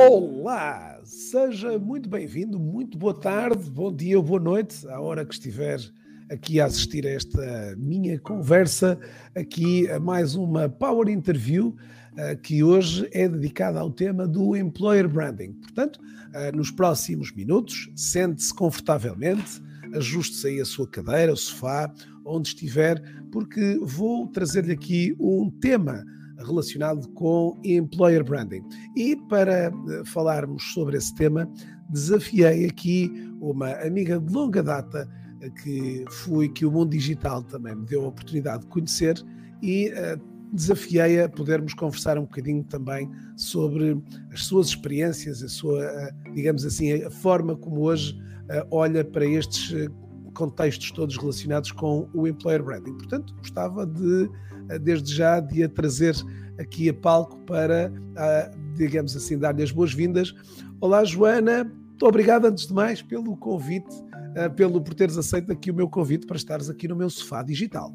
Olá, seja muito bem-vindo, muito boa tarde, bom dia ou boa noite, à hora que estiver aqui a assistir a esta minha conversa, aqui a mais uma Power Interview, eh, que hoje é dedicada ao tema do Employer Branding. Portanto, eh, nos próximos minutos, sente-se confortavelmente, ajuste-se aí a sua cadeira, o sofá, onde estiver, porque vou trazer-lhe aqui um tema relacionado com employer branding. E para eh, falarmos sobre esse tema, desafiei aqui uma amiga de longa data eh, que fui que o mundo digital também me deu a oportunidade de conhecer e uh, desafiei a podermos conversar um bocadinho também sobre as suas experiências, a sua, digamos assim, a forma como hoje olha para estes contextos todos relacionados com o employer branding. Portanto, gostava de desde já de a trazer aqui a palco para, digamos assim, dar-lhe as boas-vindas. Olá, Joana, muito obrigado antes de mais pelo convite, pelo por teres aceito aqui o meu convite para estares aqui no meu sofá digital.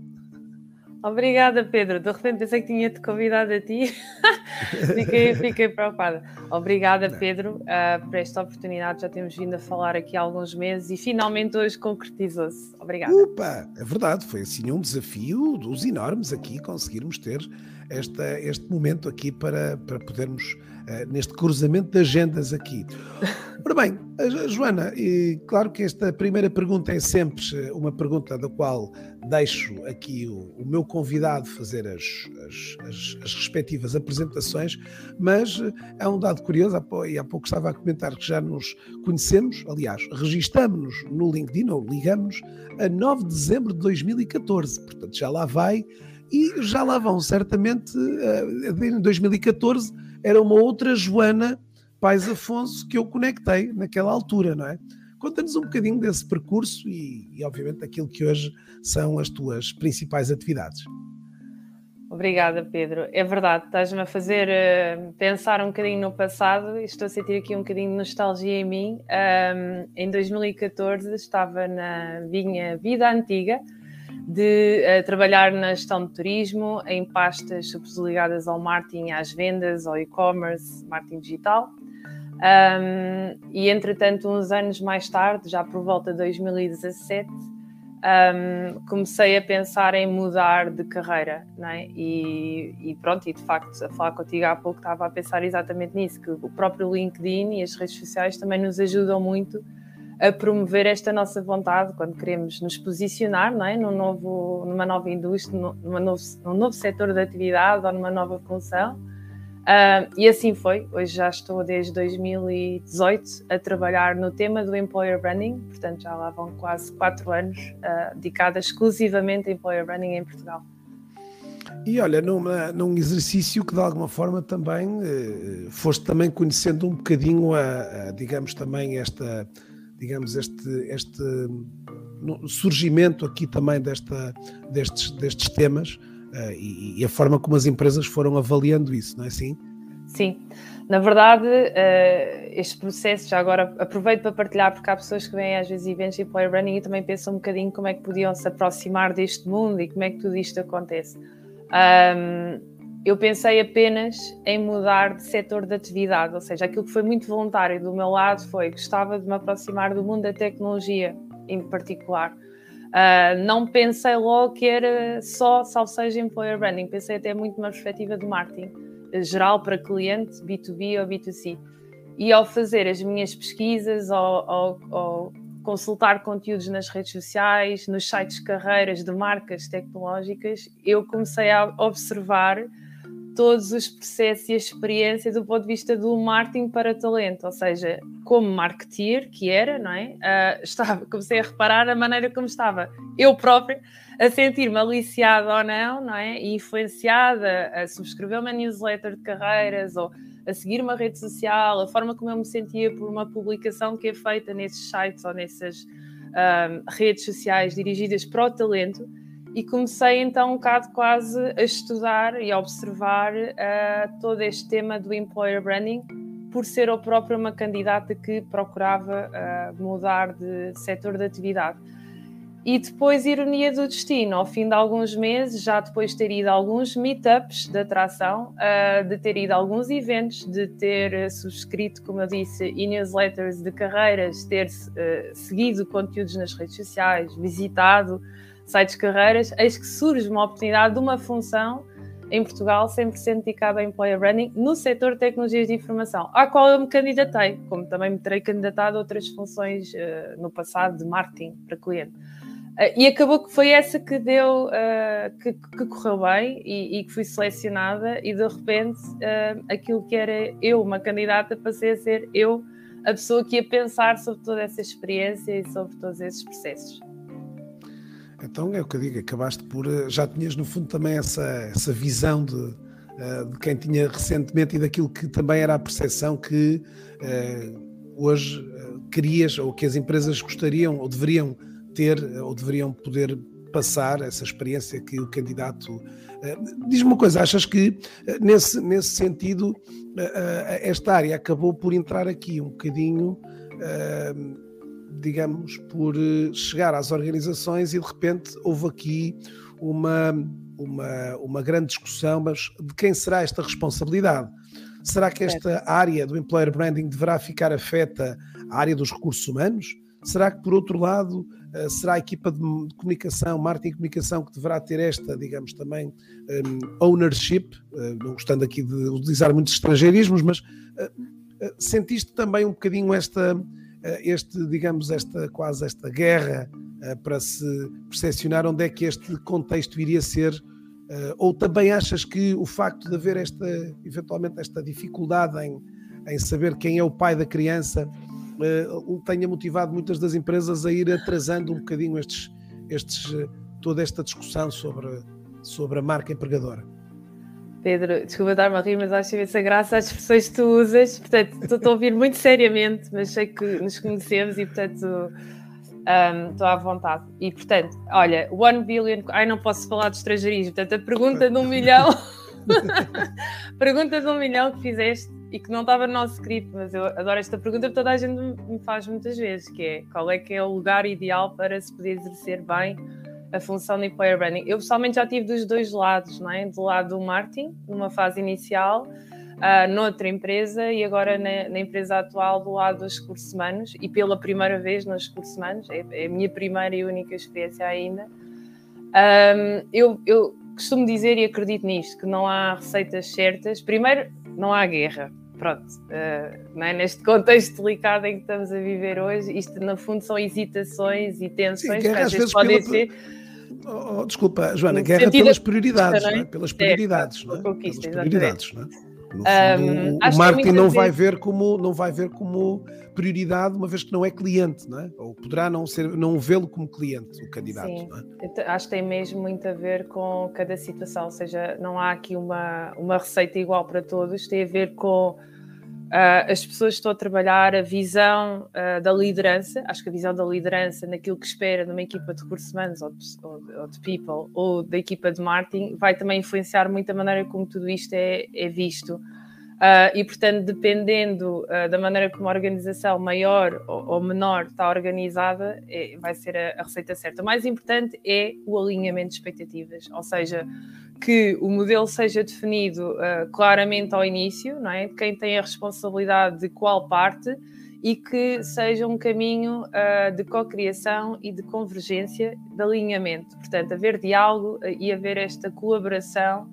Obrigada, Pedro. De repente pensei que tinha-te convidado a ti. fiquei, fiquei preocupada. Obrigada, Pedro, uh, por esta oportunidade. Já temos vindo a falar aqui há alguns meses e finalmente hoje concretizou-se. Obrigada. Opa, é verdade. Foi assim um desafio dos enormes aqui conseguirmos ter esta, este momento aqui para, para podermos neste cruzamento de agendas aqui. Ora bem, Joana, e claro que esta primeira pergunta é sempre eh, uma pergunta da qual deixo aqui o, o meu convidado fazer as, as, as, as, respectivas apresentações, mas é um dado curioso, e há pouco estava a comentar que já nos conhecemos, aliás, registamos-nos no LinkedIn, ou ligamos a 9 de dezembro de 2014, portanto já lá vai, e já lá vão certamente, em 2014 era uma outra Joana Pais Afonso que eu conectei naquela altura, não é? Conta-nos um bocadinho desse percurso e, e, obviamente, daquilo que hoje são as tuas principais atividades. Obrigada, Pedro. É verdade, estás-me a fazer uh, pensar um bocadinho no passado e estou a sentir aqui um bocadinho de nostalgia em mim. Um, em 2014 estava na minha vida antiga de uh, trabalhar na gestão de turismo, em pastas ligadas ao marketing, às vendas, ao e-commerce, marketing digital. Um, e entretanto, uns anos mais tarde, já por volta de 2017, um, comecei a pensar em mudar de carreira, é? E, e, pronto, e de facto, a falar contigo há pouco, estava a pensar exatamente nisso, que o próprio LinkedIn e as redes sociais também nos ajudam muito a promover esta nossa vontade quando queremos nos posicionar, não é? Num novo, numa nova indústria, numa novo, num novo setor de atividade ou numa nova função Uh, e assim foi. Hoje já estou desde 2018 a trabalhar no tema do Employer Branding, portanto já lá vão quase quatro anos uh, dedicada exclusivamente a Employer Branding em Portugal. E olha, numa, num exercício que de alguma forma também eh, foste também conhecendo um bocadinho a, a, digamos também esta, digamos este, este surgimento aqui também desta, destes, destes temas uh, e, e, a forma como as empresas foram avaliando isso, não é assim? Sim, na verdade, uh, este processo, já agora aproveito para partilhar, porque há pessoas que vêm às vezes eventos de employer branding e também pensam um bocadinho como é que podiam se aproximar deste mundo e como é que tudo isto acontece. Um, eu pensei apenas em mudar de setor de atividade, ou seja, aquilo que foi muito voluntário do meu lado foi gostava de me aproximar do mundo da tecnologia em particular. Uh, não pensei logo que era só, salvo seja, employer branding, pensei até muito numa perspectiva de marketing geral para cliente, B2B ou B2C. E ao fazer as minhas pesquisas, ou consultar conteúdos nas redes sociais, nos sites de carreiras de marcas tecnológicas, eu comecei a observar todos os processos e a experiência do ponto de vista do marketing para talento, ou seja, como marketeer que era, não é? Uh, estava, comecei a reparar a maneira como estava eu própria a sentir-me aliciada ou não, não é? E influenciada a subscrever uma newsletter de carreiras ou a seguir uma rede social, a forma como eu me sentia por uma publicação que é feita nesses sites ou nessas uh, redes sociais dirigidas para o talento e comecei então um bocado quase a estudar e a observar uh, todo este tema do employer branding, por ser eu própria uma candidata que procurava uh, mudar de setor de atividade. E depois, ironia do destino, ao fim de alguns meses, já depois de ter ido a alguns meetups de atração, uh, de ter ido a alguns eventos, de ter subscrito, como eu disse, e-newsletters de carreiras, ter seguido conteúdos nas redes sociais, visitado sites carreiras, eis que surge uma oportunidade de uma função em Portugal 100% dedicada a employer branding no setor de tecnologias de informação, à qual eu me candidatei, como também me terei candidatado a outras funções uh, no passado de marketing para cliente. Uh, e acabou que foi essa que deu, uh, que, que, correu bem e, e, que fui selecionada, e de repente aquilo que era eu, uma candidata, passei a ser eu a pessoa que ia pensar sobre toda essa experiência e sobre todos esses processos. Então é o que eu digo, acabaste por. Já tinhas no fundo também essa, essa visão de, de quem tinha recentemente e daquilo que também era a percepção que hoje querias ou que as empresas gostariam ou deveriam ter ou deveriam poder passar essa experiência que o candidato. Diz-me uma coisa, achas que nesse, nesse sentido esta área acabou por entrar aqui um bocadinho, digamos, por chegar às organizações e de repente houve aqui uma, uma, uma grande discussão, mas de quem será esta responsabilidade? Será que esta área do employer branding deverá ficar afeta à área dos recursos humanos? Será que, por outro lado, eh, será a equipa de, comunicação, marketing e comunicação, que deverá ter esta, digamos, também um, ownership, uh, não gostando aqui de utilizar muitos estrangeirismos, mas uh, sentiste também um bocadinho esta, este, digamos, esta quase esta guerra para se percepcionar onde é que este contexto iria ser ou também achas que o facto de haver esta, eventualmente, esta dificuldade em, em saber quem é o pai da criança tenha motivado muitas das empresas a ir atrasando um bocadinho estes, estes, eh, toda esta discussão sobre, sobre a marca empregadora. Pedro, desculpa estar-me a rir, mas acho imensa graça as expressões que tu usas. Portanto, estou a ouvir muito seriamente, mas sei que nos conhecemos e, portanto, um, estou à vontade. E, portanto, olha, one billion. Ai, não posso falar de estrangeirismo. Portanto, a pergunta de um milhão. pergunta de um milhão que fizeste e que não estava no nosso script, mas eu adoro esta pergunta que toda a gente me faz muitas vezes, que é qual é que é o lugar ideal para se poder exercer bem a função de employer branding. Eu pessoalmente já tive dos dois lados, não é? Do lado do marketing, numa fase inicial, uh, noutra empresa e agora na, na, empresa atual do lado dos recursos humanos e pela primeira vez nos recursos humanos, é, é a minha primeira e única experiência ainda. Um, eu, eu costumo dizer e acredito nisto, que não há receitas certas. Primeiro, não há guerra pronto, uh, é? neste contexto delicado em que estamos a viver hoje, isto no fundo são hesitações e tensões Sim, que às vezes podem pela... ser. Oh, oh, desculpa, Joana, guerra pelas prioridades, é? Pelas prioridades, é, não é? Pelas prioridades, não é? No fundo, um, o marketing não vai ver como não vai ver como prioridade uma vez que não é cliente, não é? Ou poderá não ser não vê-lo como cliente o candidato. Sim, é? acho que tem mesmo muito a ver com cada situação, ou seja, não há aqui uma uma receita igual para todos, tem a ver com Uh, as pessoas estão a trabalhar a visão uh, da liderança, acho que a visão da liderança naquilo que espera numa equipa de recursos humanos ou de, ou, ou de people ou da equipa de marketing vai também influenciar muito a maneira como tudo isto é, é visto. Uh, e, portanto, dependendo da maneira como a organização maior ou, ou menor está organizada, é, vai ser a, a receita certa. O mais importante é o alinhamento de expectativas, ou seja, que o modelo seja definido uh, claramente ao início, não é? Quem tem a responsabilidade de qual parte e que seja um caminho uh, de co-criação e de convergência de alinhamento. Portanto, haver diálogo uh, e haver esta colaboração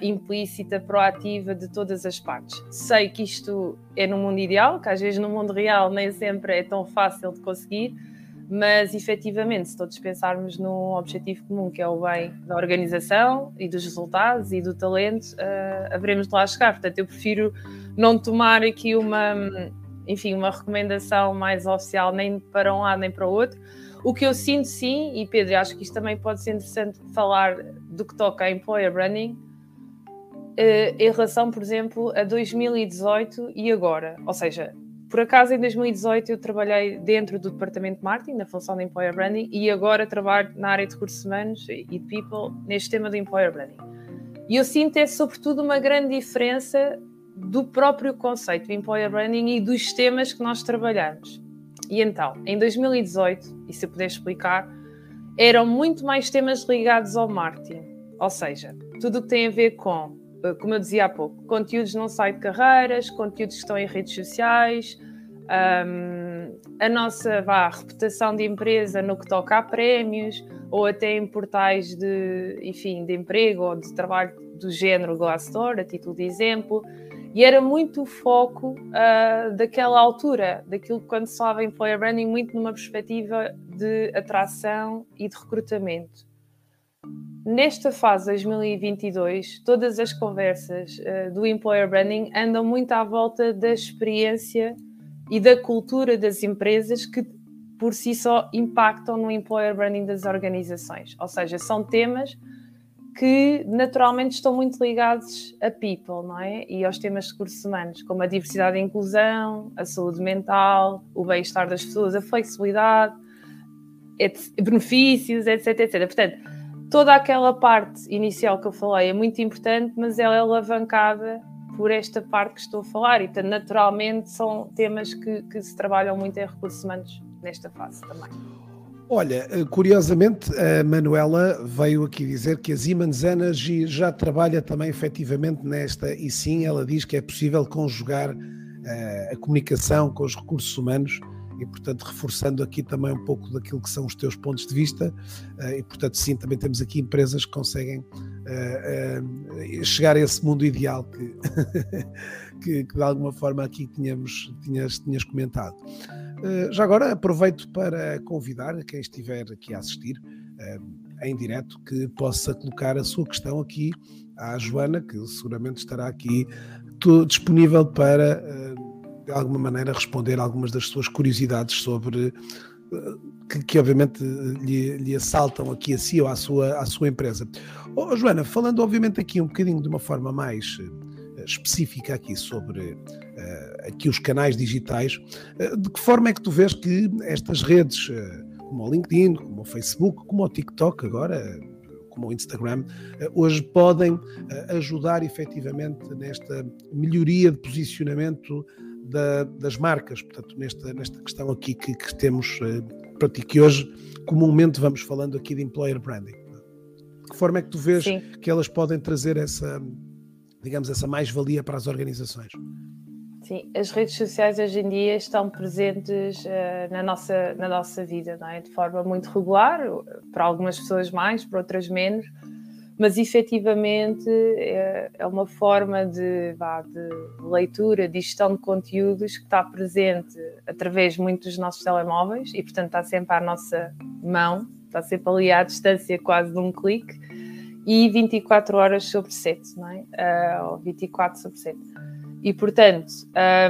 implícita, proativa de todas as partes. Sei que isto é no mundo ideal, que às vezes no mundo real nem sempre é tão fácil de conseguir, mas efetivamente, se todos pensarmos num objetivo comum, que é o bem da organização e dos resultados e do talento, uh, haveremos de lá chegar. Portanto, eu prefiro não tomar aqui uma, enfim, uma recomendação mais oficial nem para um lado nem para o outro. O que eu sinto sim, e Pedro, acho que isto também pode ser interessante falar do que toca a employer branding, uh, em relação, por exemplo, a 2018 e agora. Ou seja, por acaso, em 2018, eu trabalhei dentro do departamento de marketing, na função de Employer Branding, e agora trabalho na área de recursos humanos e de people neste tema de Employer Branding. E eu sinto é, sobretudo, uma grande diferença do próprio conceito de Employer Branding e dos temas que nós trabalhamos. E então, em 2018, e se eu puder explicar, eram muito mais temas ligados ao marketing, ou seja, tudo o que tem a ver com, como eu dizia há pouco, conteúdos num site de carreiras, conteúdos que estão em redes sociais, um, a nossa vá, reputação de empresa no que toca a prémios, ou até em portais de, enfim, de emprego ou de trabalho do género Glassdoor, a título de exemplo. E era muito o foco uh, daquela altura, daquilo que quando se falava em employer branding, muito numa perspectiva de atração e de recrutamento. Nesta fase 2022, todas as conversas uh, do employer branding andam muito à volta da experiência e da cultura das empresas que por si só impactam no employer branding das organizações. Ou seja, são temas que naturalmente estão muito ligados a people, não é? E aos temas de recursos humanos, como a diversidade e inclusão, a saúde mental, o bem-estar das pessoas, a flexibilidade, benefícios, etc, etc. Portanto, toda aquela parte inicial que eu falei é muito importante, mas ela é alavancada por esta parte que estou a falar e, portanto, naturalmente são temas que, que se trabalham muito em recursos humanos nesta fase também. Olha, curiosamente, a Manuela veio aqui dizer que a Siemens Energy já trabalha também efetivamente nesta, e sim, ela diz que é possível conjugar uh, a comunicação com os recursos humanos e, portanto, reforçando aqui também um pouco daquilo que são os teus pontos de vista, uh, e, portanto, sim, também temos aqui empresas que conseguem uh, chegar a esse mundo ideal que, que, que, de alguma forma aqui tínhamos, tinhas, tinhas comentado. Eh, já agora aproveito para convidar quem estiver aqui a assistir eh, em direto que possa colocar a sua questão aqui à Joana, que seguramente estará aqui disponível para, eh, de alguma maneira, responder algumas das suas curiosidades sobre. Que, que, obviamente lhe, lhe, assaltam aqui a si ou à sua, à sua empresa. Oh, Joana, falando obviamente aqui um bocadinho de uma forma mais específica aqui sobre uh, aqui os canais digitais, uh, de que forma é que tu vês que estas redes, uh, como o LinkedIn, como o Facebook, como o TikTok agora, como o Instagram, hoje podem ajudar efetivamente nesta melhoria de posicionamento da, das marcas, portanto, nesta, nesta questão aqui que, que temos para ti, que hoje comumente vamos falando aqui de employer branding. De que forma é que tu vês Sim. que elas podem trazer essa, digamos, essa mais-valia para as organizações? Sim, as redes sociais hoje em dia estão presentes uh, na, nossa, na nossa vida, não é? de forma muito regular, para algumas pessoas mais, para outras menos, mas efetivamente é, é uma forma de, vá, de leitura, de gestão de conteúdos que está presente através muito dos nossos telemóveis e, portanto, está sempre à nossa mão, está sempre ali à distância quase de um clique e 24 horas sobre 7, não é? Uh, ou 24 sobre 7. E, portanto,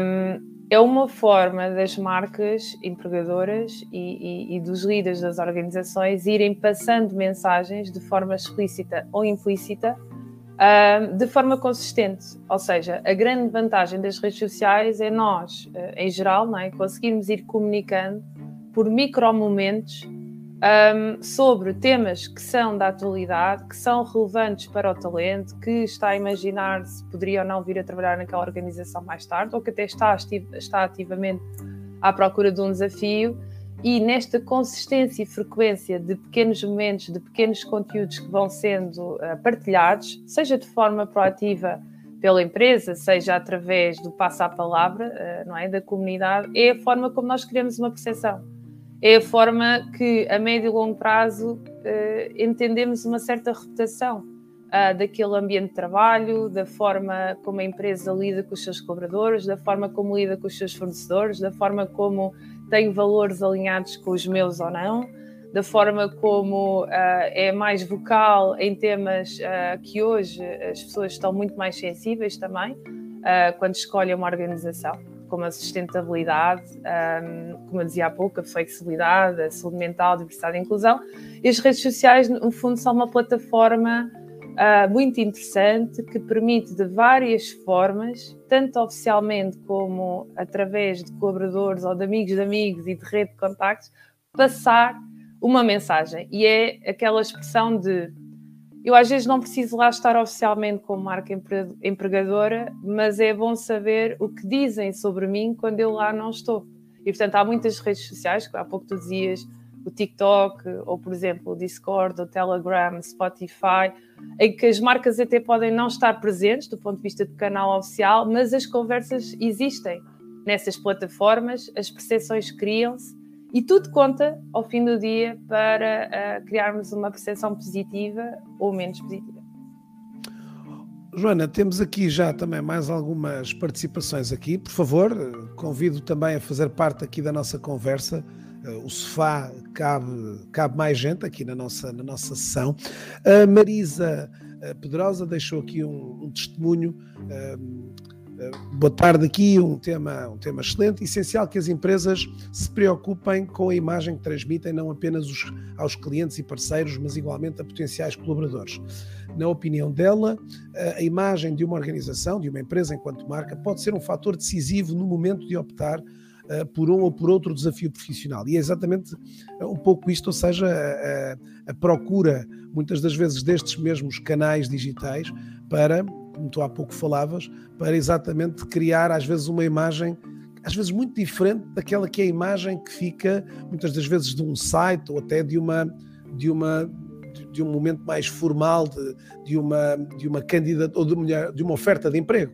um, é uma forma das marcas empregadoras e, e, e, dos líderes das organizações irem passando mensagens de forma explícita ou implícita um, de forma consistente. Ou seja, a grande vantagem das redes sociais é nós, uh, em geral, não é? conseguirmos ir comunicando por micromomentos um, sobre temas que são da atualidade, que são relevantes para o talento, que está a imaginar se poderia ou não vir a trabalhar naquela organização mais tarde, ou que até está, está ativamente à procura de um desafio. E nesta consistência e frequência de pequenos momentos, de pequenos conteúdos que vão sendo uh, partilhados, seja de forma proativa pela empresa, seja através do passo à palavra, uh, não é, da comunidade, é a forma como nós criamos uma percepção é a forma que, a médio e longo prazo, uh, entendemos uma certa reputação uh, daquele ambiente de trabalho, da forma como a empresa lida com os seus cobradores, da forma como lida com os seus fornecedores, da forma como tem valores alinhados com os meus ou não, da forma como uh, é mais vocal em temas que hoje as pessoas estão muito mais sensíveis também quando escolhem uma organização como a sustentabilidade, um, como eu dizia há pouco, a flexibilidade, a saúde mental, a diversidade e a inclusão. E as redes sociais, no fundo, são uma plataforma uh, muito interessante que permite, de várias formas, tanto oficialmente como através de colaboradores ou de amigos de amigos e de rede de contactos, passar uma mensagem. E é aquela expressão de eu às vezes não preciso lá estar oficialmente como marca empregadora, mas é bom saber o que dizem sobre mim quando eu lá não estou. E portanto há muitas redes sociais, há pouco tu dizias o TikTok, ou por exemplo o Discord, o Telegram, Spotify, em que as marcas até podem não estar presentes do ponto de vista do canal oficial, mas as conversas existem nessas plataformas, as percepções criam-se e tudo conta ao fim do dia para uh, criarmos uma percepção positiva ou menos positiva. Joana, temos aqui já também mais algumas participações aqui. Por favor, convido também a fazer parte aqui da nossa conversa. Uh, o sofá cabe, cabe mais gente aqui na nossa, na nossa sessão. A Marisa Pedrosa deixou aqui um, um testemunho. Uh, boa tarde aqui, um tema, um tema excelente. Essencial que as empresas se preocupem com a imagem que transmitem, não apenas os, aos clientes e parceiros, mas igualmente a potenciais colaboradores. Na opinião dela, a imagem de uma organização, de uma empresa enquanto marca, pode ser um fator decisivo no momento de optar uh, por um ou por outro desafio profissional. E é exatamente um pouco isto, ou seja, a, a procura, muitas das vezes, destes mesmos canais digitais para, como tu há pouco falavas, para exatamente criar, às vezes, uma imagem às vezes muito diferente daquela que é a imagem que fica muitas das vezes de um site ou até de uma de uma de um momento mais formal de, de uma, de uma candidata ou de uma, de uma oferta de emprego.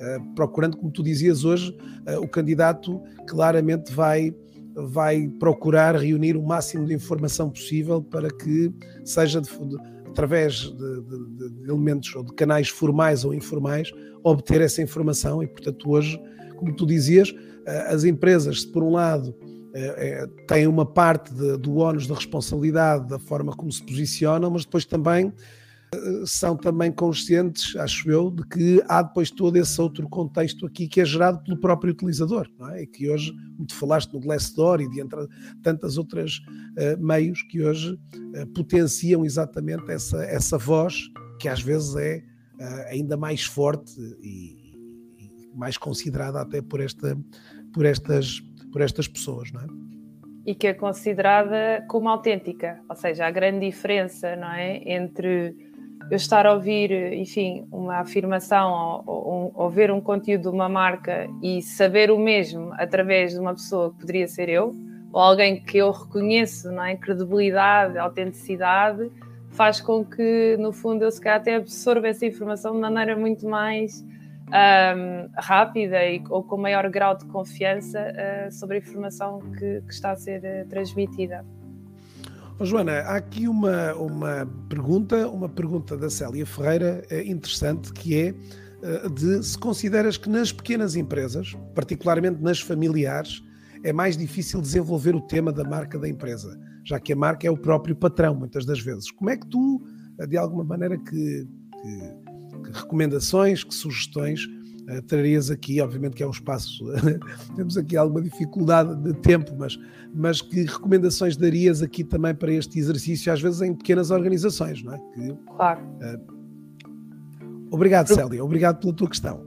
É? Uh, procurando, como tu dizias hoje, uh, o candidato claramente vai, vai procurar reunir o máximo de informação possível para que seja de, através de, de, elementos ou de canais formais ou informais obter essa informação e, portanto, hoje, como tu dizias, as empresas, por um lado, é, é, têm uma parte de, do ónus da responsabilidade da forma como se posicionam, mas depois também eh, são também conscientes, acho eu, de que há depois todo esse outro contexto aqui que é gerado pelo próprio utilizador, não é? E que hoje, como falaste no Glassdoor e de entre tantas outras uh, meios que hoje uh, potenciam exatamente essa, essa voz que às vezes é uh, ainda mais forte e, e, mais considerada até por, esta, por estas por estas pessoas, não é? E que é considerada como autêntica, ou seja, a grande diferença, não é, entre eu estar a ouvir, enfim, uma afirmação ou, ou, ou, ver um conteúdo de uma marca e saber o mesmo através de uma pessoa que poderia ser eu, ou alguém que eu reconheço, não é, credibilidade, autenticidade, faz com que, no fundo, eu se calhar até absorva essa informação de maneira muito mais um, rápida e, ou com maior grau de confiança uh, sobre a informação que, que está a ser uh, transmitida. Oh, Joana, há aqui uma, uma pergunta, uma pergunta da Célia Ferreira eh, interessante, que é de se consideras que nas pequenas empresas, particularmente nas familiares, é mais difícil desenvolver o tema da marca da empresa, já que a marca é o próprio patrão, muitas das vezes. Como é que tu, de alguma maneira, que, que que recomendações, que sugestões uh, trarias aqui? Obviamente que é um espaço, temos aqui alguma dificuldade de tempo, mas, mas que recomendações darias aqui também para este exercício, às vezes em pequenas organizações, não é? Que, claro. Uh, obrigado, Célia, obrigado pela tua questão.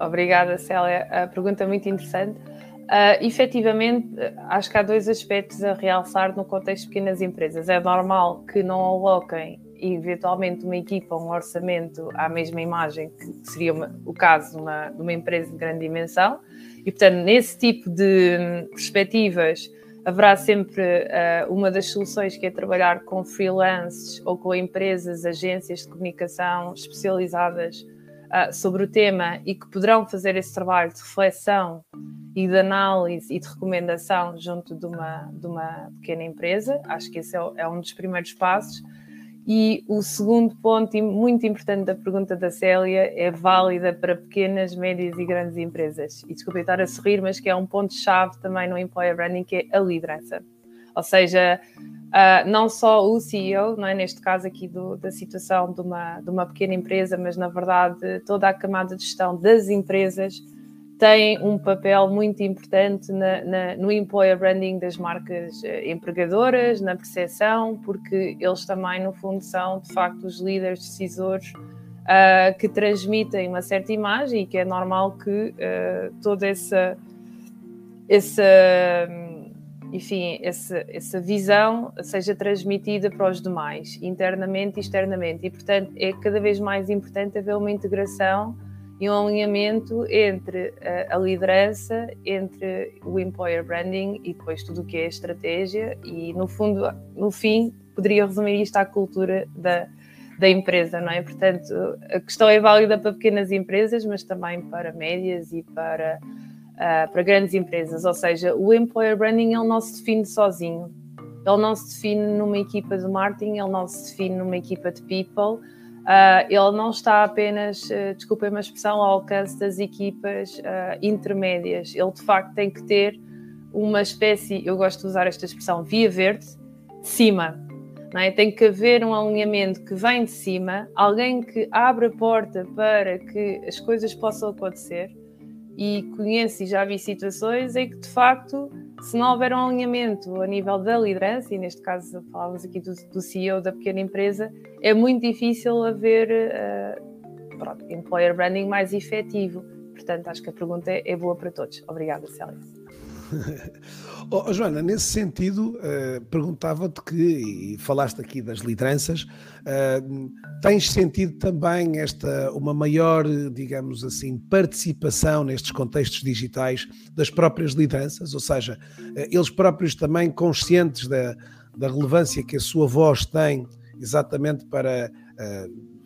Obrigada, Célia. A pergunta é muito interessante. Uh, efetivamente, acho que há dois aspectos a realçar no contexto de pequenas empresas. É normal que não aloquem eventualmente uma equipa, um orçamento à mesma imagem que seria uma, o caso de uma, de uma empresa de grande dimensão. E, portanto, nesse tipo de hum, perspectivas, haverá sempre uh, uma das soluções que é trabalhar com freelances ou com empresas, agências de comunicação especializadas uh, sobre o tema e que poderão fazer esse trabalho de reflexão e de análise e de recomendação junto de uma, de uma pequena empresa. Acho que esse é, é um dos primeiros passos. E o segundo ponto, muito importante da pergunta da Célia, é válida para pequenas, médias e grandes empresas. E desculpe estar a sorrir, mas que é um ponto-chave também no Employer Branding, que é a liderança. Ou seja, uh, não só o CEO, não é, neste caso aqui do, da situação de uma, de uma pequena empresa, mas na verdade toda a camada de gestão das empresas tem um papel muito importante na, na, no employer branding das marcas eh, empregadoras, na percepção, porque eles também, no fundo, são de facto os líderes decisores uh, que transmitem uma certa imagem e que é normal que uh, toda essa, essa, enfim, essa, essa visão seja transmitida para os demais, internamente e externamente. E, portanto, é cada vez mais importante haver uma integração e um alinhamento entre a, a liderança, entre o employer branding e depois tudo o que é estratégia e no fundo, no fim, poderia resumir isto à cultura da, da empresa, não é? Portanto, a questão é válida para pequenas empresas, mas também para médias e para, uh, para grandes empresas. Ou seja, o employer branding ele não se define sozinho. Ele não se define numa equipa de marketing, ele não se define numa equipa de people Uh, ele não está apenas, uh, desculpem uma expressão, ao alcance das equipas uh, intermédias. Ele de facto tem que ter uma espécie, eu gosto de usar esta expressão, via verde, de cima. É? Tem que haver um alinhamento que vem de cima, alguém que abre a porta para que as coisas possam acontecer. E conheço e já vi situações em que de facto se não houver um alinhamento a nível da liderança, e neste caso falávamos aqui do, do CEO da pequena empresa, é muito difícil haver uh, pronto, employer branding mais efetivo. Portanto, acho que a pergunta é, boa para todos. Obrigada, Célia. oh, Joana, nesse sentido, uh, perguntava-te que, e falaste aqui das lideranças, uh, tens sentido também esta uma maior, digamos assim, participação nestes contextos digitais das próprias lideranças, ou seja, uh, eles próprios também conscientes da, da relevância que a sua voz tem exatamente para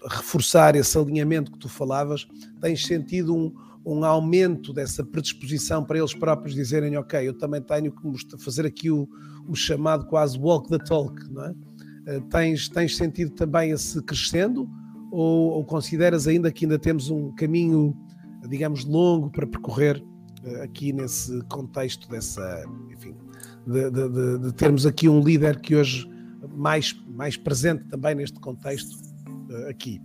reforçar esse alinhamento que tu falavas, tens sentido um um aumento dessa predisposição para eles próprios dizerem, ok, eu também tenho que fazer aqui o, o chamado quase walk the talk, não é? Uh, tens, tens sentido também esse crescendo ou, ou, consideras ainda que ainda temos um caminho, digamos, longo para percorrer uh, aqui nesse contexto dessa, enfim, de, de, de, de, termos aqui um líder que hoje mais, mais presente também neste contexto uh, aqui?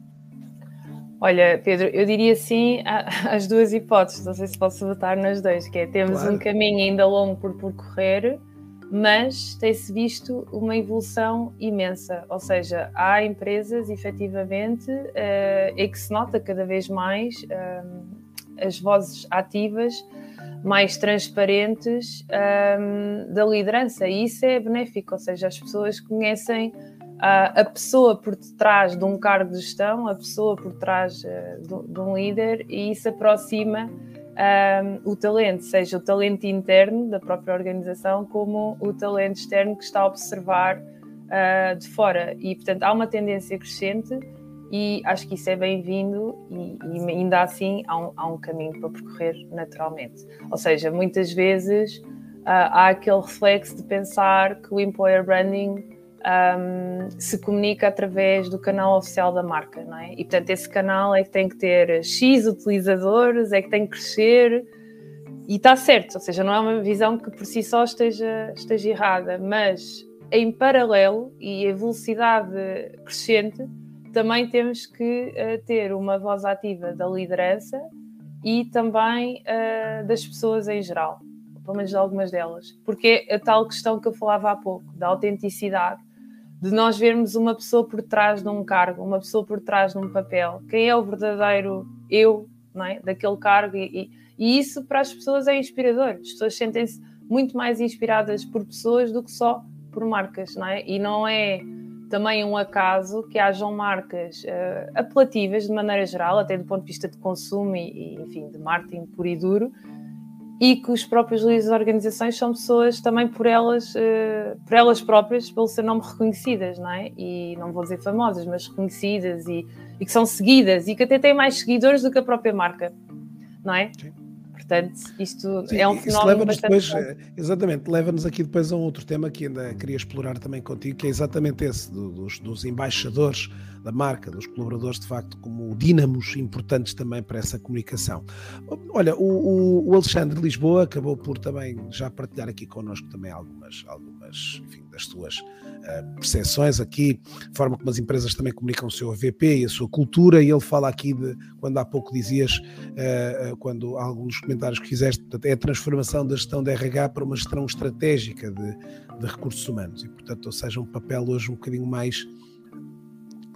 Olha, Pedro, eu diria sim às duas hipóteses, não sei se posso votar nas duas, que é temos claro. um caminho ainda longo por percorrer, mas tem-se visto uma evolução imensa, ou seja, há empresas efetivamente uh, e que se nota cada vez mais uh, as vozes ativas mais transparentes um, da liderança. E isso é benéfico, ou seja, as pessoas conhecem a pessoa por detrás de um cargo de gestão, a pessoa por trás uh, de, um líder, e isso aproxima o talento, seja o talento interno da própria organização, como o talento externo que está a observar uh, de fora. E, portanto, há uma tendência crescente e acho que isso é bem-vindo e, e, ainda assim há um, há um, caminho para percorrer naturalmente. Ou seja, muitas vezes uh, há aquele reflexo de pensar que o employer branding um, se comunica através do canal oficial da marca, não é? E portanto, esse canal é que tem que ter X utilizadores, é que tem que crescer e está certo, ou seja, não é uma visão que por si só esteja, esteja errada, mas em paralelo e a velocidade crescente, também temos que uh, ter uma voz ativa da liderança e também uh, das pessoas em geral, pelo menos de algumas delas, porque é a tal questão que eu falava há pouco, da autenticidade de nós vermos uma pessoa por trás de um cargo, uma pessoa por trás de um papel. Quem é o verdadeiro eu não é? daquele cargo? E, e, isso para as pessoas é inspirador. As pessoas sentem-se muito mais inspiradas por pessoas do que só por marcas, não é? E não é também um acaso que hajam marcas uh, apelativas de maneira geral, até do ponto de vista de consumo e, e enfim, de marketing puro e duro, e que os próprios líderes das organizações são pessoas também por elas, uh, por elas próprias, pelo seu nome reconhecidas, não é? E não vou dizer famosas, mas reconhecidas e, e que são seguidas e que até têm mais seguidores do que a própria marca, não é? Sim. Portanto, isto Sim, é um fenómeno bastante depois, eh, Exatamente, leva-nos aqui depois a um outro tema que ainda queria explorar também contigo, que é exatamente esse, dos, dos embaixadores da marca, dos colaboradores, de facto, como dínamos importantes também para essa comunicação. Olha, o, o, Alexandre de Lisboa acabou por também já partilhar aqui connosco também algumas, algumas enfim, das suas uh, percepções aqui, forma como as empresas também comunicam o seu AVP e a sua cultura, e ele fala aqui de, quando há pouco dizias, uh, uh, quando alguns comentários que fizeste, é a transformação da gestão de RH para uma gestão estratégica de, de recursos humanos, e portanto, ou seja, um papel hoje um bocadinho mais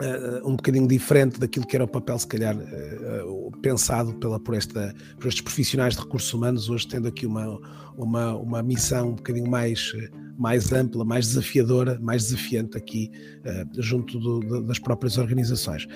uh, um bocadinho diferente daquilo que era o papel, se calhar, uh, pensado pela, por, esta, por estes profissionais de recursos humanos, hoje tendo aqui uma, uma, uma missão um bocadinho mais, mais ampla, mais desafiadora, mais desafiante aqui uh, junto do, das próprias organizações.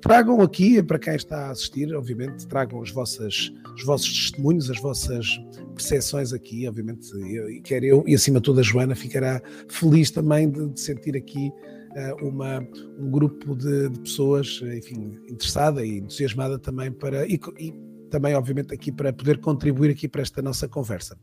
tragam aqui, para quem está a assistir, obviamente, tragam as vossas, os vossos testemunhos, as vossas percepções aqui, obviamente, eu, quer eu e acima de tudo a Joana ficará feliz também de, de sentir aqui eh, uma, um grupo de, de, pessoas, enfim, interessada e entusiasmada também para, e, e, também, obviamente, aqui para poder contribuir aqui para esta nossa conversa.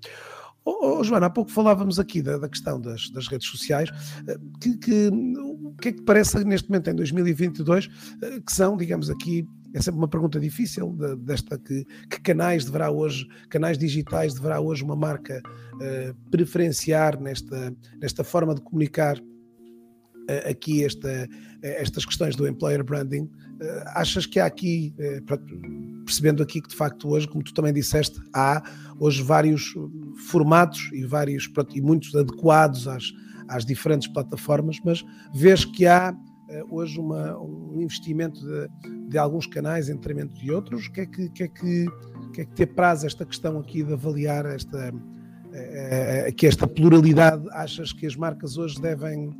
Oh, oh, Joana, há pouco falávamos aqui da, da questão das, das, redes sociais, eh, que, que, o que é que parece neste momento, em 2022, eh, que são, digamos aqui, é sempre uma pergunta difícil desta que, que, canais deverá hoje, canais digitais deverá hoje uma marca uh, preferenciar nesta, nesta forma de comunicar aqui esta, estas questões do employer branding, eh, achas que há aqui, eh, percebendo aqui que de facto hoje, como tu também disseste, há hoje vários formatos e vários e muitos adequados às, às diferentes plataformas, mas vês que há eh, hoje uma, um investimento de, de, alguns canais em detrimento de outros? O que é que, que, é que, que, é que te apraz esta questão aqui de avaliar esta, que esta pluralidade? Achas que as marcas hoje devem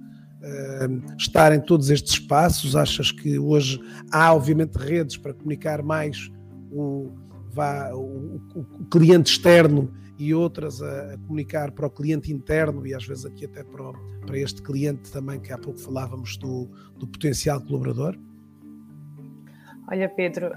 uh, estar em todos estes espaços? Achas que hoje há, obviamente, redes para comunicar mais o, vá, o, o, cliente externo e outras a, a, comunicar para o cliente interno e às vezes aqui até para, o, para este cliente também que há pouco falávamos do, do potencial colaborador? Olha, Pedro,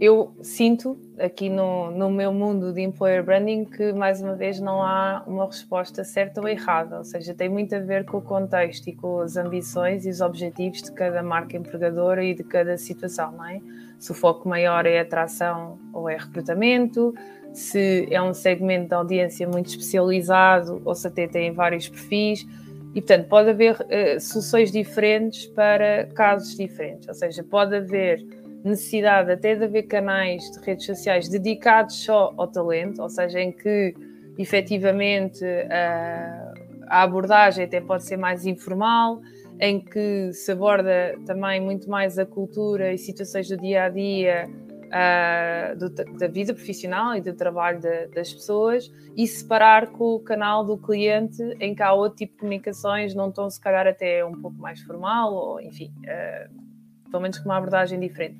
eu sinto aqui no, no meu mundo de employer branding que, mais uma vez, não há uma resposta certa ou errada, ou seja, tem muito a ver com o contexto e com as ambições e os objetivos de cada marca empregadora e de cada situação, não é? Se o foco maior é atração ou é recrutamento, se é um segmento de audiência muito especializado ou se até tem vários perfis. E, portanto, pode haver uh, soluções diferentes para casos diferentes, ou seja, pode haver necessidade até de haver canais de redes sociais dedicados só ao talento, ou seja, em que efetivamente a, a abordagem até pode ser mais informal, em que se aborda também muito mais a cultura e situações do dia a dia uh, do, da vida profissional e do trabalho de, das pessoas e separar com o canal do cliente em que há outro tipo de comunicações, não estão se calhar até um pouco mais formal ou enfim, uh, pelo menos com uma abordagem diferente.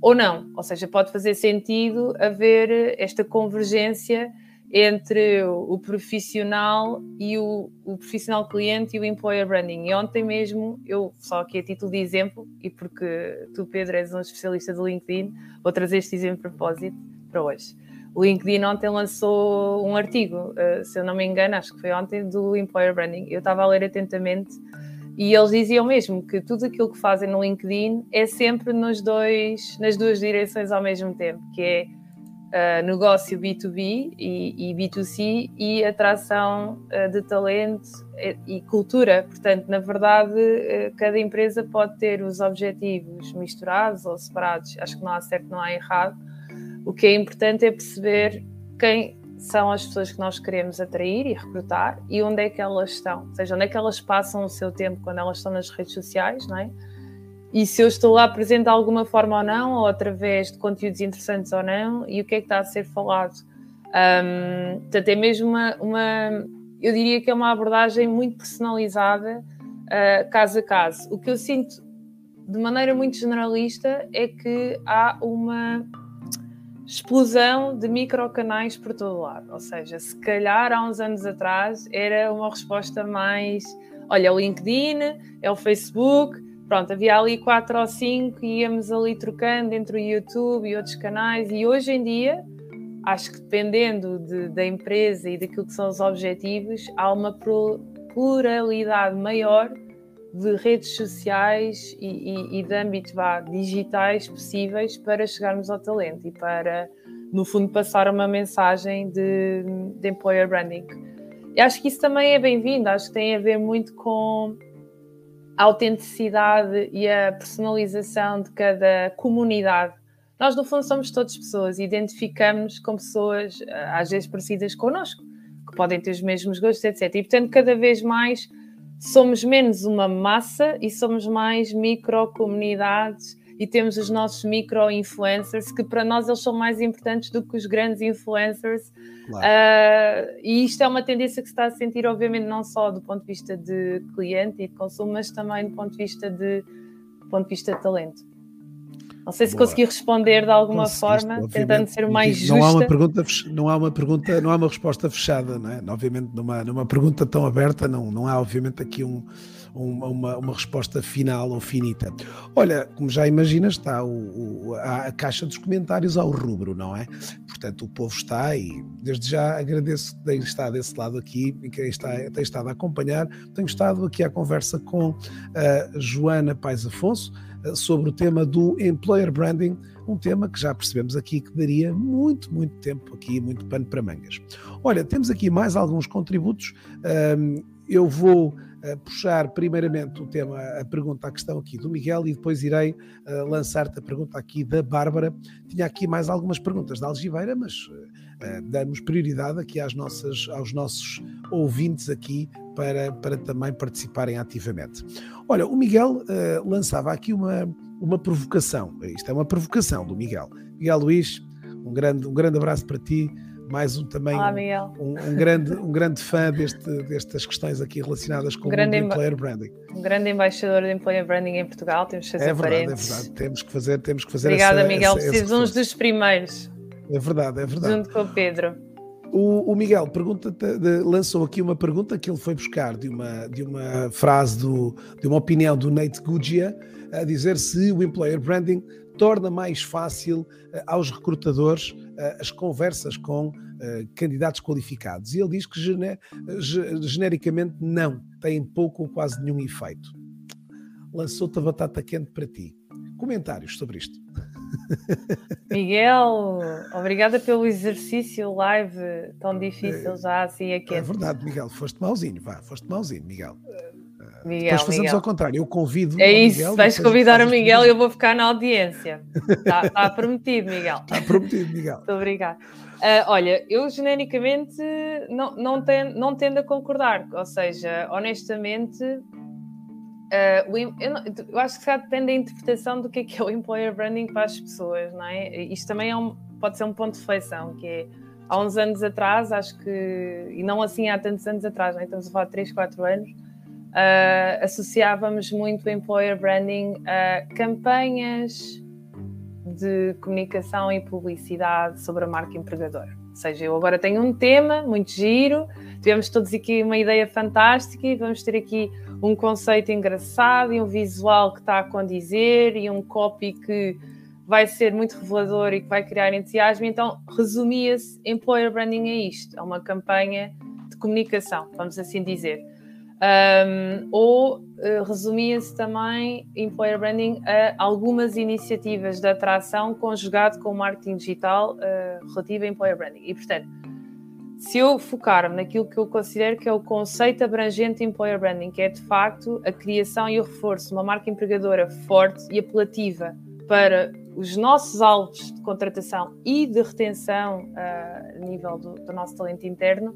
Ou não, ou seja, pode fazer sentido haver esta convergência entre o, profissional e o, o, profissional cliente e o employer branding. E ontem mesmo, eu, só aqui a título de exemplo, e porque tu, Pedro, és um especialista do LinkedIn, vou trazer este exemplo de propósito para hoje. O LinkedIn ontem lançou um artigo, uh, se eu não me engano, acho que foi ontem, do employer branding. Eu estava a ler atentamente e eles diziam mesmo que tudo aquilo que fazem no LinkedIn é sempre nos dois, nas duas direções ao mesmo tempo, que é uh, negócio B2B e, e, B2C e atração uh, de talento e, cultura. Portanto, na verdade, uh, cada empresa pode ter os objetivos misturados ou separados. Acho que não há certo, não há errado. O que é importante é perceber quem são as pessoas que nós queremos atrair e recrutar e onde é que elas estão, ou seja, onde é que elas passam o seu tempo quando elas estão nas redes sociais, não é? E se eu estou lá presente de alguma forma ou não, ou através de conteúdos interessantes ou não, e o que é que está a ser falado. Um, portanto, é mesmo uma, uma, eu diria que é uma abordagem muito personalizada, uh, caso a caso. O que eu sinto de maneira muito generalista é que há uma explosão de microcanais por todo lado. Ou seja, se calhar há uns anos atrás era uma resposta mais: olha, é o LinkedIn, é o Facebook, pronto, havia ali quatro ou cinco e íamos ali trocando entre o YouTube e outros canais, e hoje em dia. Acho que dependendo de, da empresa e daquilo que são os objetivos, há uma pluralidade maior de redes sociais e, e, e de âmbitos vá, digitais possíveis para chegarmos ao talento e para, no fundo, passar uma mensagem de, de employer branding. E acho que isso também é bem-vindo, acho que tem a ver muito com a autenticidade e a personalização de cada comunidade. Nós, no fundo, somos todas pessoas, identificamos com pessoas, às vezes parecidas connosco, que podem ter os mesmos gostos, etc. E, portanto, cada vez mais somos menos uma massa e somos mais micro comunidades e temos os nossos micro influencers que para nós eles são mais importantes do que os grandes influencers claro. uh, e isto é uma tendência que se está a sentir obviamente não só do ponto de vista de cliente e de consumo mas também do ponto de vista de, do ponto de vista de talento não sei se Boa. consegui responder de alguma forma, tentando ser o mais justa. Não há uma pergunta, não há uma pergunta, não há uma resposta fechada, não é? Obviamente, numa, numa pergunta tão aberta, não, não há obviamente aqui um, uma, uma resposta final ou finita. Olha, como já imaginas, está o, o, a, caixa dos comentários ao rubro, não é? Portanto, o povo está e desde já agradeço quem está desse lado aqui e quem está, tem estado a acompanhar. Tenho estado aqui à conversa com a Joana Pais Afonso eh, sobre o tema do employer branding, um tema que já percebemos aqui que daria muito, muito tempo aqui, muito pano para mangas. Olha, temos aqui mais alguns contributos. Eu vou eh, puxar primeiramente o tema, a pergunta, a questão aqui do Miguel e depois irei uh, lançar-te a pergunta aqui da Bárbara. Tinha aqui mais algumas perguntas da Algibeira, mas uh, damos prioridade aqui às nossas, aos nossos ouvintes aqui para, para também participarem ativamente. Olha, o Miguel uh, lançava aqui uma, uma provocação. Isto é uma provocação do Miguel. Miguel Luís, um grande, um grande abraço para ti mais um também Olá, um, um, grande, um grande fã deste, destas questões aqui relacionadas com um o employer branding. Um grande embaixador de employer branding em Portugal, temos que fazer é verdade, parentes. É verdade, temos que fazer, temos que fazer Obrigada, essa, Miguel, preciso uns dos primeiros. É verdade, é verdade. Junto com o Pedro. O, o Miguel pergunta lançou aqui uma pergunta que ele foi buscar de uma, de uma frase, do, de uma opinião do Nate Guggia, a dizer se o employer branding torna mais fácil uh, aos recrutadores uh, as conversas com uh, candidatos qualificados. E ele diz que gener genericamente não, tem pouco ou quase nenhum efeito. Lançou-te a batata quente para ti. Comentários sobre isto. Miguel, obrigada pelo exercício live tão difícil é, já assim aqui. É verdade, Miguel, foste mauzinho, vá, foste mauzinho, Miguel. Miguel, Depois fazemos Miguel. ao contrário, eu convido. É isso, Miguel, vais convidar o Miguel e eu vou ficar na audiência. Está, está prometido, Miguel. Está prometido, Miguel. Muito obrigada. Uh, olha, eu genericamente não, não, tendo, não tendo a concordar, ou seja, honestamente, uh, eu, eu, acho que se depende da interpretação do que é, que é o employer branding para as pessoas, não é? Isto também é um, pode ser um ponto de reflexão, que é há uns anos atrás, acho que, e não assim há tantos anos atrás, não é? estamos a falar de 3, 4 anos, uh, associávamos muito o employer branding a campanhas de comunicação e publicidade sobre a marca empregadora. Ou seja, eu agora tenho um tema muito giro, tivemos todos aqui uma ideia fantástica e vamos ter aqui um conceito engraçado e um visual que está a condizer e um copy que vai ser muito revelador e que vai criar entusiasmo. Então, resumia-se: employer branding é isto, é uma campanha de comunicação, vamos assim dizer. Um, ou uh, resumia-se também employer branding a algumas iniciativas de atração conjugado com o marketing digital uh, relativo a employer branding. E portanto, se eu focar-me naquilo que eu considero que é o conceito abrangente de employer branding, que é de facto a criação e o reforço de uma marca empregadora forte e apelativa para os nossos alvos de contratação e de retenção uh, a nível do, do nosso talento interno,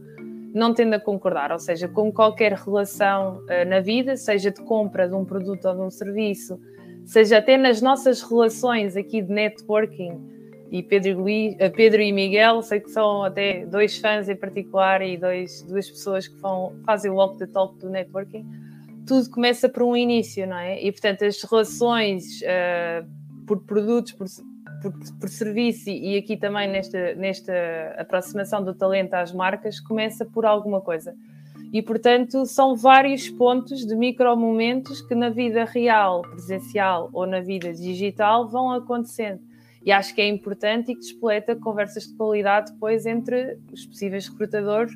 não tendo a concordar, ou seja, com qualquer relação uh, na vida, seja de compra de um produto ou de um serviço, seja até nas nossas relações aqui de networking, e Pedro, Luís, uh, Pedro e Miguel, sei que são até dois fãs em particular e dois, duas pessoas que vão, fazem o walk the talk do networking, tudo começa por um início, não é? E portanto as relações uh, por produtos, por, por, por, serviço e aqui também nesta, nesta aproximação do talento às marcas começa por alguma coisa. E, portanto, são vários pontos de micromomentos que na vida real, presencial ou na vida digital vão acontecendo. E acho que é importante e que despoleta conversas de qualidade depois entre os possíveis recrutadores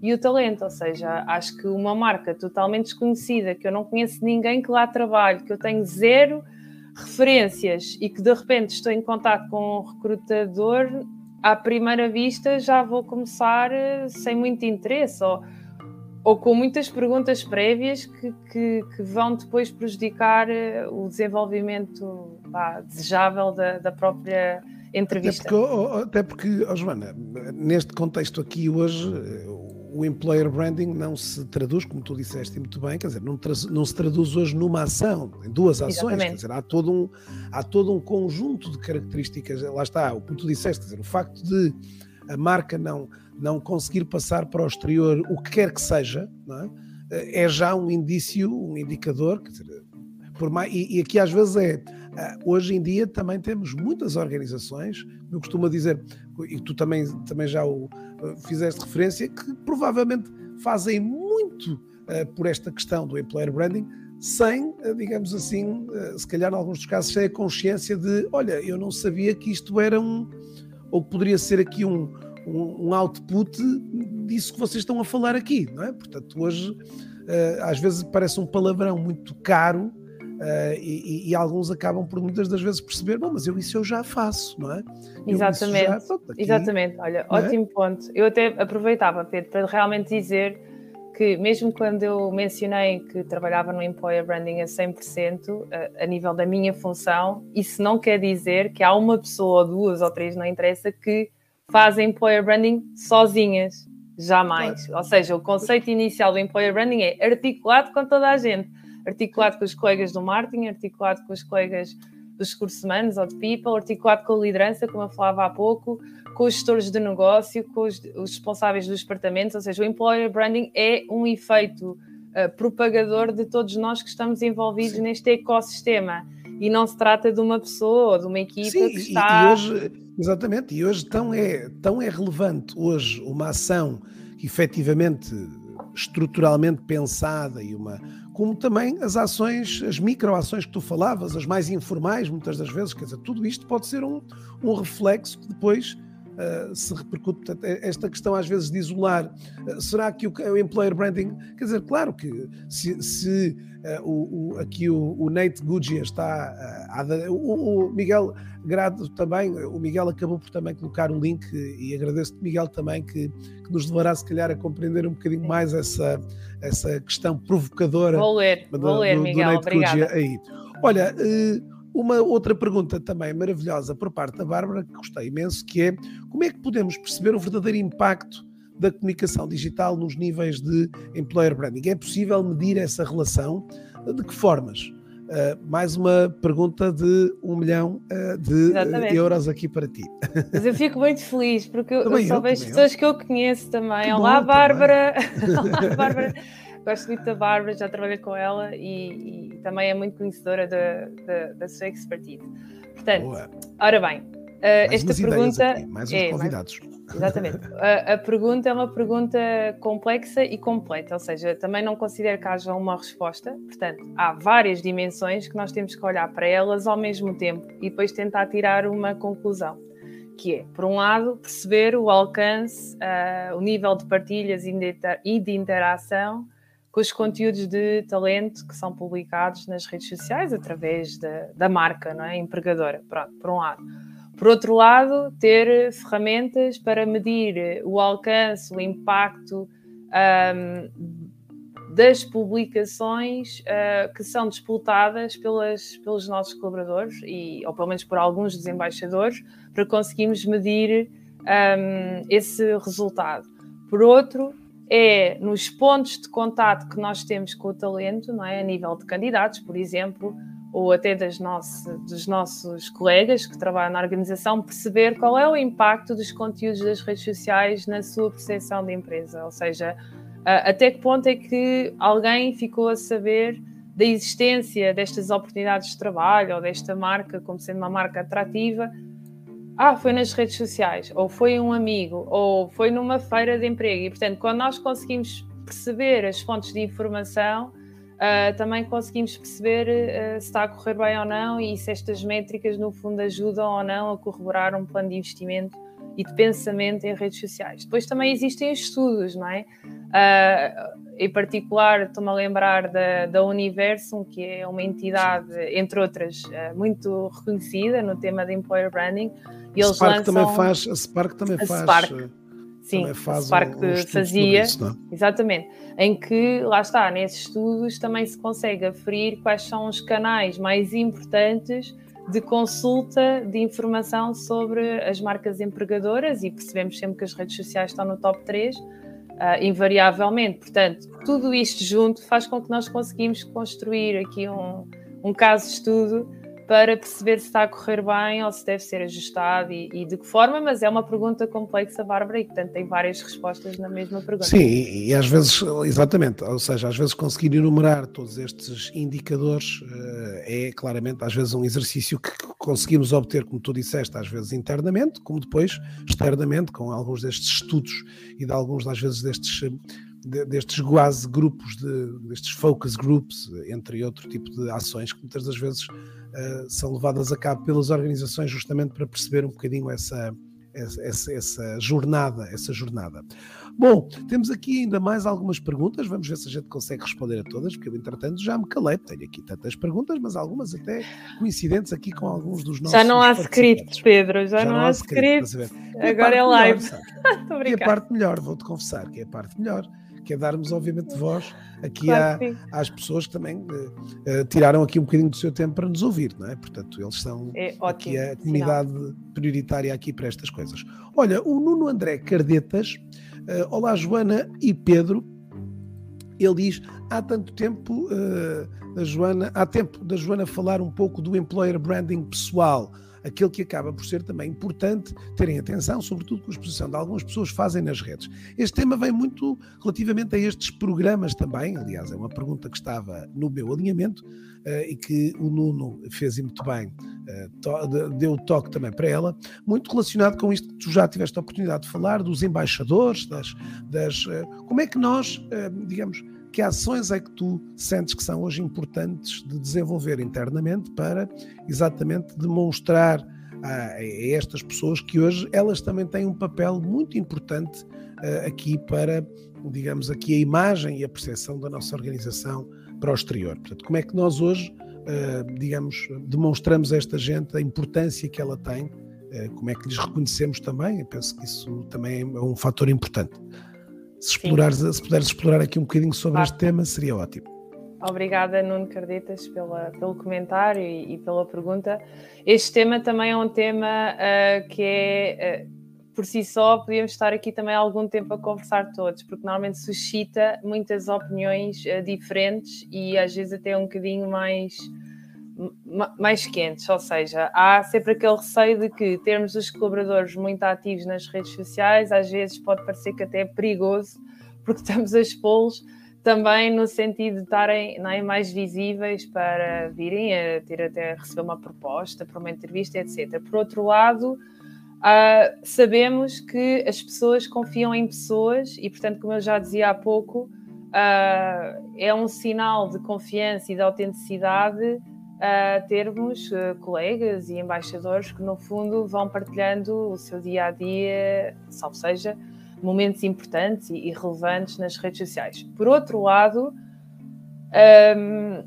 e o talento. Ou seja, acho que uma marca totalmente desconhecida, que eu não conheço ninguém que lá trabalhe, que eu tenho zero referências e que de repente estou em contato com um recrutador, à primeira vista já vou começar eh, sem muito interesse ou, ou com muitas perguntas prévias que, que, que vão depois prejudicar eh, o desenvolvimento pá, desejável da, da própria entrevista. Até porque, até porque oh, Joana, neste contexto aqui hoje, o employer branding não se traduz, como tu disseste muito bem, quer dizer, não, não se traduz hoje numa ação, em duas ações, Exatamente. quer dizer, há todo, um, há todo um conjunto de características, lá está, como tu disseste, quer dizer, o facto de a marca não, não conseguir passar para o exterior o que quer que seja, é? é? já um indício, um indicador, quer dizer, por mais, e, e aqui às vezes é, ah, hoje em dia também temos muitas organizações, eu costumo dizer, e tu também, também já o fizeste referência, que provavelmente fazem muito uh, por esta questão do employer branding, sem, uh, digamos assim, uh, se calhar em alguns dos casos, sem a consciência de, olha, eu não sabia que isto era um, ou poderia ser aqui um, um, um output disso que vocês estão a falar aqui, não é? Portanto, hoje, às vezes parece um palavrão muito caro, Uh, e, e, alguns acabam por muitas das vezes perceber, bom, mas eu isso eu já faço, não é? Exatamente, já, pronto, aqui, exatamente. Olha, é? ótimo ponto. Eu até aproveitava, Pedro, para realmente dizer que mesmo quando eu mencionei que trabalhava no Employer Branding a 100%, a, a nível da minha função, isso não quer dizer que há uma pessoa, ou duas ou três, não interessa, que fazem Employer Branding sozinhas. Jamais. Claro. Ou seja, o conceito inicial do Employer Branding é articulado com toda a gente articulado com os colegas do marketing, articulado com os colegas dos recursos humanos ou de people, articulado com a liderança, como eu falava há pouco, com os gestores de negócio, com os, os responsáveis dos departamentos, ou seja, o employer branding é um efeito uh, propagador de todos nós que estamos envolvidos Sim. neste ecossistema e não se trata de uma pessoa ou de uma equipa Sim, que está. E hoje, exatamente, e hoje tão é, tão é relevante hoje uma ação que efetivamente estruturalmente pensada e uma como também as ações, as microações que tu falavas, as mais informais, muitas das vezes, quer dizer, tudo isto pode ser um, um reflexo que depois uh, se repercute. Portanto, é, esta questão às vezes de isolar, uh, será que o, o, employer branding, quer dizer, claro que se, se o, o, aqui o, o Nate Guggia está, a, o, o Miguel Grado também, o Miguel acabou por também colocar o link e agradeço-te, Miguel, também que, que, nos levará, se calhar, a compreender um bocadinho mais essa, essa questão provocadora vou ler, do, vou ler, do, Miguel, do obrigada. aí. Olha, eh, uma outra pergunta também maravilhosa por parte da Bárbara, que gostei imenso, que é como é que podemos perceber o verdadeiro impacto da comunicação digital nos níveis de employer branding? É possível medir essa relação? De que formas? Uh, mais uma pergunta de um milhão uh, de uh, euros aqui para ti. Mas eu fico muito feliz porque eu, eu só vejo pessoas eu. que eu conheço também. Que Olá, bom, Bárbara! Olá, Bárbara! Gosto muito da Bárbara, já trabalhei com ela e, e também é muito conhecedora da, da, da sua expertise. Portanto, Boa. ora bem, esta pergunta. Aqui, mais uns é, convidados. Mais Exatamente. A, a, pergunta é uma pergunta complexa e completa, ou seja, também não considero que haja uma resposta. Portanto, há várias dimensões que nós temos que olhar para elas ao mesmo tempo e depois tentar tirar uma conclusão. Que é, por um lado, perceber o alcance, uh, o nível de partilhas e de interação com os conteúdos de talento que são publicados nas redes sociais através da, da marca não é? empregadora. Pronto, por um lado. Por outro lado, ter ferramentas para medir o alcance, o impacto um, das publicações uh, que são disputadas pelas, pelos nossos colaboradores, e, ou pelo menos por alguns dos embaixadores, para conseguirmos medir um, esse resultado. Por outro, é nos pontos de contato que nós temos com o talento, não é? a nível de candidatos, por exemplo, ou até das nosso, dos nossos colegas que trabalham na organização, perceber qual é o impacto dos conteúdos das redes sociais na sua percepção de empresa. Ou seja, até que ponto é que alguém ficou a saber da existência destas oportunidades de trabalho ou desta marca como sendo uma marca atrativa. Ah, foi nas redes sociais, ou foi um amigo, ou foi numa feira de emprego. E, portanto, quando nós conseguimos perceber as fontes de informação, uh, também conseguimos perceber uh, se está a correr bem ou não e se estas métricas, no fundo, ajudam ou não a corroborar um plano de investimento e de pensamento em redes sociais. Depois também existem estudos, não é? Uh, em particular, estou-me a lembrar da, da Universum, que é uma entidade, entre outras, muito reconhecida no tema de employer branding. E eles Spark lançam... também faz, a Spark também a faz. Sim, faz Spark um, fazia, isso, é? exatamente, em que, lá está, nesses estudos também se consegue aferir quais são os canais mais importantes de consulta de informação sobre as marcas empregadoras e percebemos sempre que as redes sociais estão no top 3, uh, uh, invariavelmente. Portanto, tudo isto junto faz com que nós conseguimos construir aqui um, um caso de estudo para perceber se está a correr bem ou se deve ser ajustado e, e, de que forma, mas é uma pergunta complexa, Bárbara, e portanto tem várias respostas na mesma pergunta. Sim, e, às vezes, exatamente, ou seja, às vezes conseguir enumerar todos estes indicadores uh, é claramente, às vezes, um exercício que conseguimos obter, como tu disseste, às vezes internamente, como depois externamente, com alguns destes estudos e de alguns, às vezes, destes destes quase grupos, de, destes focus groups, entre outro tipo de ações que muitas das vezes uh, são levadas a cabo pelas organizações justamente para perceber um bocadinho essa, essa, essa, jornada, essa jornada. Bom, temos aqui ainda mais algumas perguntas, vamos ver se a gente consegue responder a todas, porque eu, entretanto, já me calei, tenho aqui tantas perguntas, mas algumas até coincidentes aqui com alguns dos nossos Já não há script, Pedro, já, já não, não, há script, agora é live. Melhor, que é a parte melhor, vou-te confessar, que é a parte melhor que é darmos, obviamente, voz aqui claro às pessoas que também uh, tiraram aqui um bocadinho do seu tempo para nos ouvir, não é? Portanto, eles são é aqui a comunidade sinal. prioritária aqui para estas coisas. Olha, o Nuno André Cardetas, uh, olá Joana e Pedro, ele diz: há tanto tempo uh, da Joana, há tempo da Joana falar um pouco do employer branding pessoal aquele que acaba por ser também importante terem atenção, sobretudo com a exposição de algumas pessoas fazem nas redes. Este tema vem muito relativamente a estes programas também, aliás, é uma pergunta que estava no meu alinhamento uh, e que o Nuno fez e muito bem, uh, deu toque também para ela, muito relacionado com isto que tu já tiveste a oportunidade de falar, dos embaixadores, das, das uh, como é que nós, digamos, que ações é que tu sentes que são hoje importantes de desenvolver internamente para exatamente demonstrar a, a estas pessoas que hoje elas também têm um papel muito importante uh, aqui para, digamos, aqui a imagem e a percepção da nossa organização para o exterior. Portanto, como é que nós hoje, uh, digamos, demonstramos a esta gente a importância que ela tem, como é que lhes reconhecemos também? Eu penso que isso também é um fator importante. Se, explorares, se puderes explorar aqui um bocadinho sobre este tema, seria ótimo. Obrigada, Nuno Carditas, pela, pelo comentário e, e, pela pergunta. Este tema também é um tema uh, que é, uh, por si só, podíamos estar aqui também algum tempo a conversar todos, porque normalmente suscita muitas opiniões uh, diferentes e às vezes até um bocadinho mais mais quentes, ou seja, há sempre aquele receio de que termos os colaboradores muito ativos nas redes sociais às vezes pode parecer que até é perigoso, porque estamos a expô-los também no sentido de estarem é, mais visíveis para virem a ter até a receber uma proposta para uma entrevista, etc. Por outro lado, uh, sabemos que as pessoas confiam em pessoas e, portanto, como eu já dizia há pouco, uh, é um sinal de confiança e de autenticidade a termos uh, colegas e embaixadores que, no fundo, vão partilhando o seu dia a dia, salvo seja, momentos importantes e, relevantes nas redes sociais. Por outro lado, um,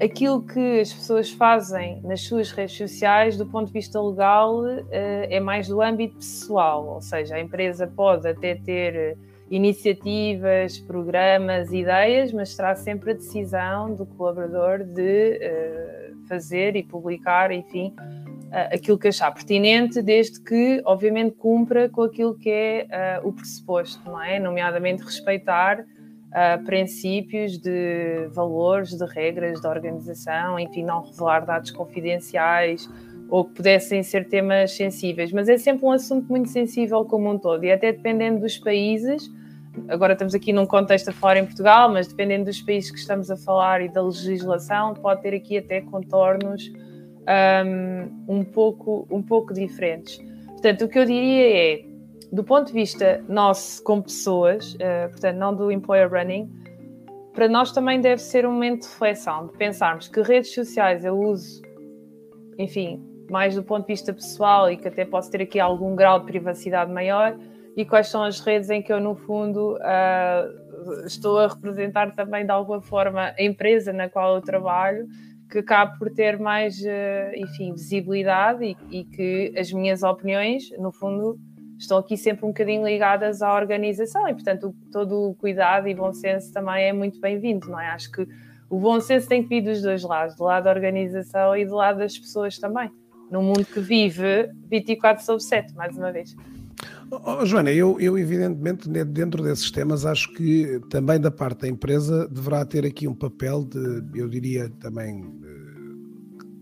aquilo que as pessoas fazem nas suas redes sociais, do ponto de vista legal, uh, é mais do âmbito pessoal, ou seja, a empresa pode até ter iniciativas, programas, ideias, mas terá sempre a decisão do colaborador de fazer e publicar, enfim, uh, aquilo que achar pertinente, desde que, obviamente, cumpra com aquilo que é uh, o pressuposto, não é? Nomeadamente respeitar princípios de valores, de regras da organização, enfim, não revelar dados confidenciais ou que pudessem ser temas sensíveis, mas é sempre um assunto muito sensível como um todo, e até dependendo dos países, agora estamos aqui num contexto a falar em Portugal, mas dependendo dos países que estamos a falar e da legislação, pode ter aqui até contornos um, um, pouco, um pouco diferentes. Portanto, o que eu diria é, do ponto de vista nosso como pessoas, uh, portanto, não do employer running, para nós também deve ser um momento de reflexão, de pensarmos que redes sociais eu uso, enfim, mais do ponto de vista pessoal e que até posso ter aqui algum grau de privacidade maior, e quais são as redes em que eu, no fundo, uh, estou a representar também de alguma forma a empresa na qual eu trabalho, que acaba por ter mais, uh, enfim, visibilidade e, e, que as minhas opiniões, no fundo, estão aqui sempre um bocadinho ligadas à organização e, portanto, todo o cuidado e bom senso também é muito bem-vindo, não é? Acho que o bom senso tem que vir dos dois lados, do lado da organização e do lado das pessoas também, num mundo que vive 24 sobre 7, mais uma vez. Oh, Joana, eu, eu evidentemente dentro desses temas acho que também da parte da empresa deverá ter aqui um papel de, eu diria também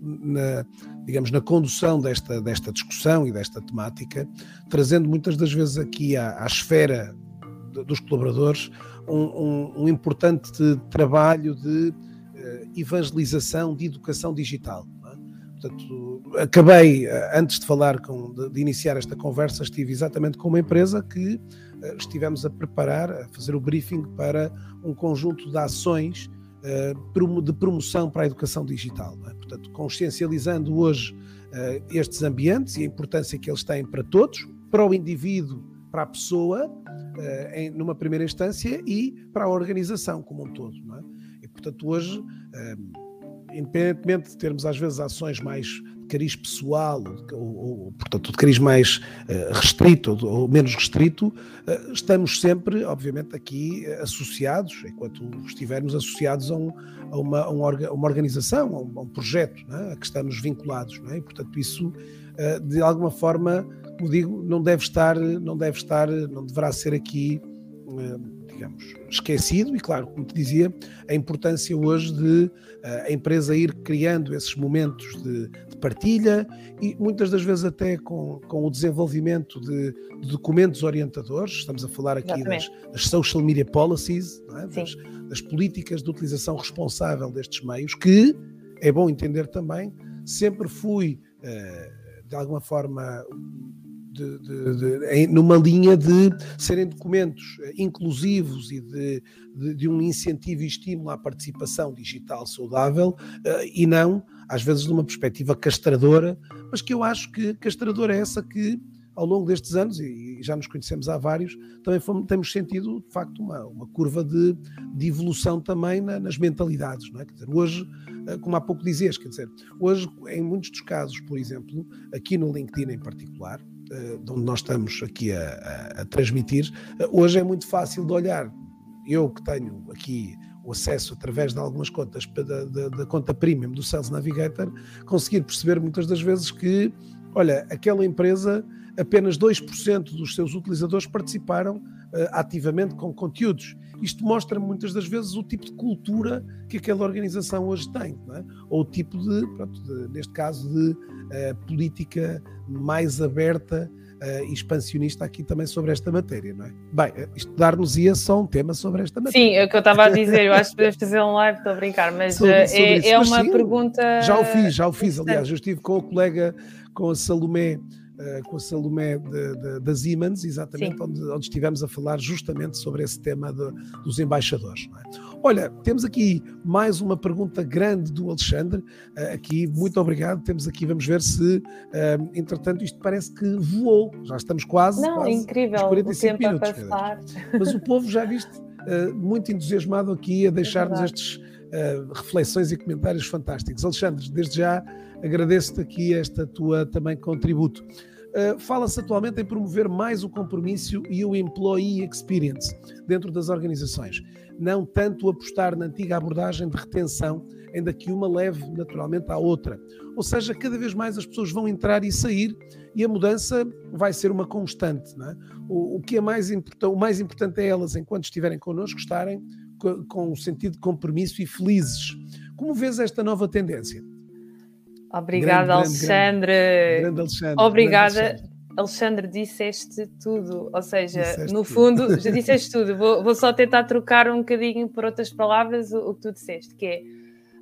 na, digamos, na condução desta, desta discussão e desta temática, trazendo muitas das vezes aqui à, à esfera dos colaboradores um, um, um importante trabalho de uh, evangelização, de educação digital. Portanto, acabei, uh, antes de falar, com, de, de, iniciar esta conversa, estive exatamente com uma empresa que uh, estivemos a preparar, a fazer o briefing para um conjunto de ações de promoção para a educação digital. É? Portanto, consciencializando hoje estes ambientes e a importância que eles têm para todos, para o indivíduo para a pessoa, em, numa primeira instância, e para a organização como um todo. É? E, portanto, hoje, independentemente de termos às vezes ações mais de cariz pessoal, ou, ou portanto, de cariz mais uh, restrito ou, menos restrito, estamos sempre, obviamente, aqui associados, enquanto estivermos associados a, um, a, uma, a uma, organização, a um, a um projeto é? a que estamos vinculados. É? E, portanto, isso, de alguma forma, como digo, não deve estar, não deve estar, não deverá ser aqui, eh, digamos, esquecido. E claro, como te dizia, a importância hoje de eh, a empresa ir criando esses momentos de, de partilha e muitas das vezes até com, com o desenvolvimento de, de documentos orientadores. Estamos a falar aqui das, das, social media policies, é? das, das políticas de utilização responsável destes meios, que é bom entender também, sempre fui. Uh, de alguma forma de, de, de, numa linha de serem documentos inclusivos e de, de, um incentivo e estímulo à participação digital saudável uh, e não, às vezes, de uma perspectiva castradora, mas que eu acho que castradora é essa que, ao longo destes anos, e, já nos conhecemos há vários, também fomos, temos sentido, de facto, uma, uma curva de, evolução também na, nas mentalidades. Não é? Quer dizer, hoje, uh, como há pouco dizias, quer dizer, hoje, em muitos dos casos, por exemplo, aqui no LinkedIn em particular, eh, de onde nós estamos aqui a, a, a transmitir, eh, hoje é muito fácil de olhar. Eu que tenho aqui o acesso através de algumas contas da, da, da, conta premium do Sales Navigator, conseguir perceber muitas das vezes que, olha, aquela empresa, apenas 2% dos seus utilizadores participaram uh, ativamente com conteúdos. Isto mostra muitas das vezes o tipo de cultura que aquela organização hoje tem, é? ou o tipo de, pronto, de, neste caso, de uh, política mais aberta uh, e expansionista aqui também sobre esta matéria, não é? Bem, eh, isto dar-nos-ia só um tema sobre esta matéria. Sim, é o que eu estava a dizer, eu acho que podemos fazer um live, estou a brincar, mas sobre, sobre é, é, uma sim, pergunta. Já o fiz, já o fiz, aliás, eu estive com o colega, com a Salomé uh, com a Salomé de, de, da Siemens, exatamente onde, onde, estivemos a falar justamente sobre esse tema de, dos embaixadores. É? Olha, temos aqui mais uma pergunta grande do Alexandre. Uh, aqui, muito obrigado. Temos aqui, vamos ver se, uh, entretanto, isto parece que voou. Já estamos quase. Não, quase incrível. 45 minutos. Mas o povo já viste muito entusiasmado aqui a é deixar-nos é estes reflexões e comentários fantásticos. Alexandre, desde já agradeço-te aqui esta tua também contributo. Uh, Fala-se atualmente em promover mais o compromisso e o employee experience dentro das organizações, não tanto apostar na antiga abordagem de retenção, ainda que uma leve naturalmente à outra. Ou seja, cada vez mais as pessoas vão entrar e sair e a mudança vai ser uma constante. É? O, o, que é mais importante, o mais importante é elas, enquanto estiverem connosco, estarem com, com o sentido de compromisso e felizes. Como vês esta nova tendência? Obrigada, grande, Alexandre. Grande, grande Alexandre. Obrigada. Alexandre. Alexandre, disseste tudo, ou seja, disseste no fundo, tudo. já disseste tudo. Vou, vou, só tentar trocar um bocadinho por outras palavras o, o, que tu disseste, que é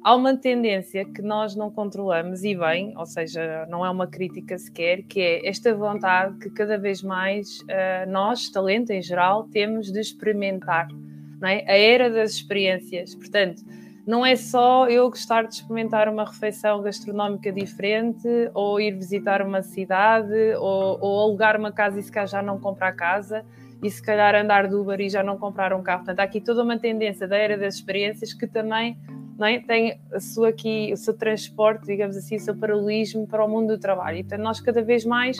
há uma tendência que nós não controlamos e bem, ou seja, não é uma crítica sequer, que é esta vontade que cada vez mais uh, nós, talento em geral, temos de experimentar, não é? A era das experiências. Portanto, não é só eu gostar de experimentar uma refeição gastronómica diferente, ou ir visitar uma cidade, ou, ou alugar uma casa e se calhar já não comprar casa, e se calhar andar de Uber e já não comprar um carro. Portanto, há aqui toda uma tendência da era das experiências que também é? tem sua aqui, o seu transporte, digamos assim, o seu paralelismo para o mundo do trabalho. E, portanto, nós cada vez mais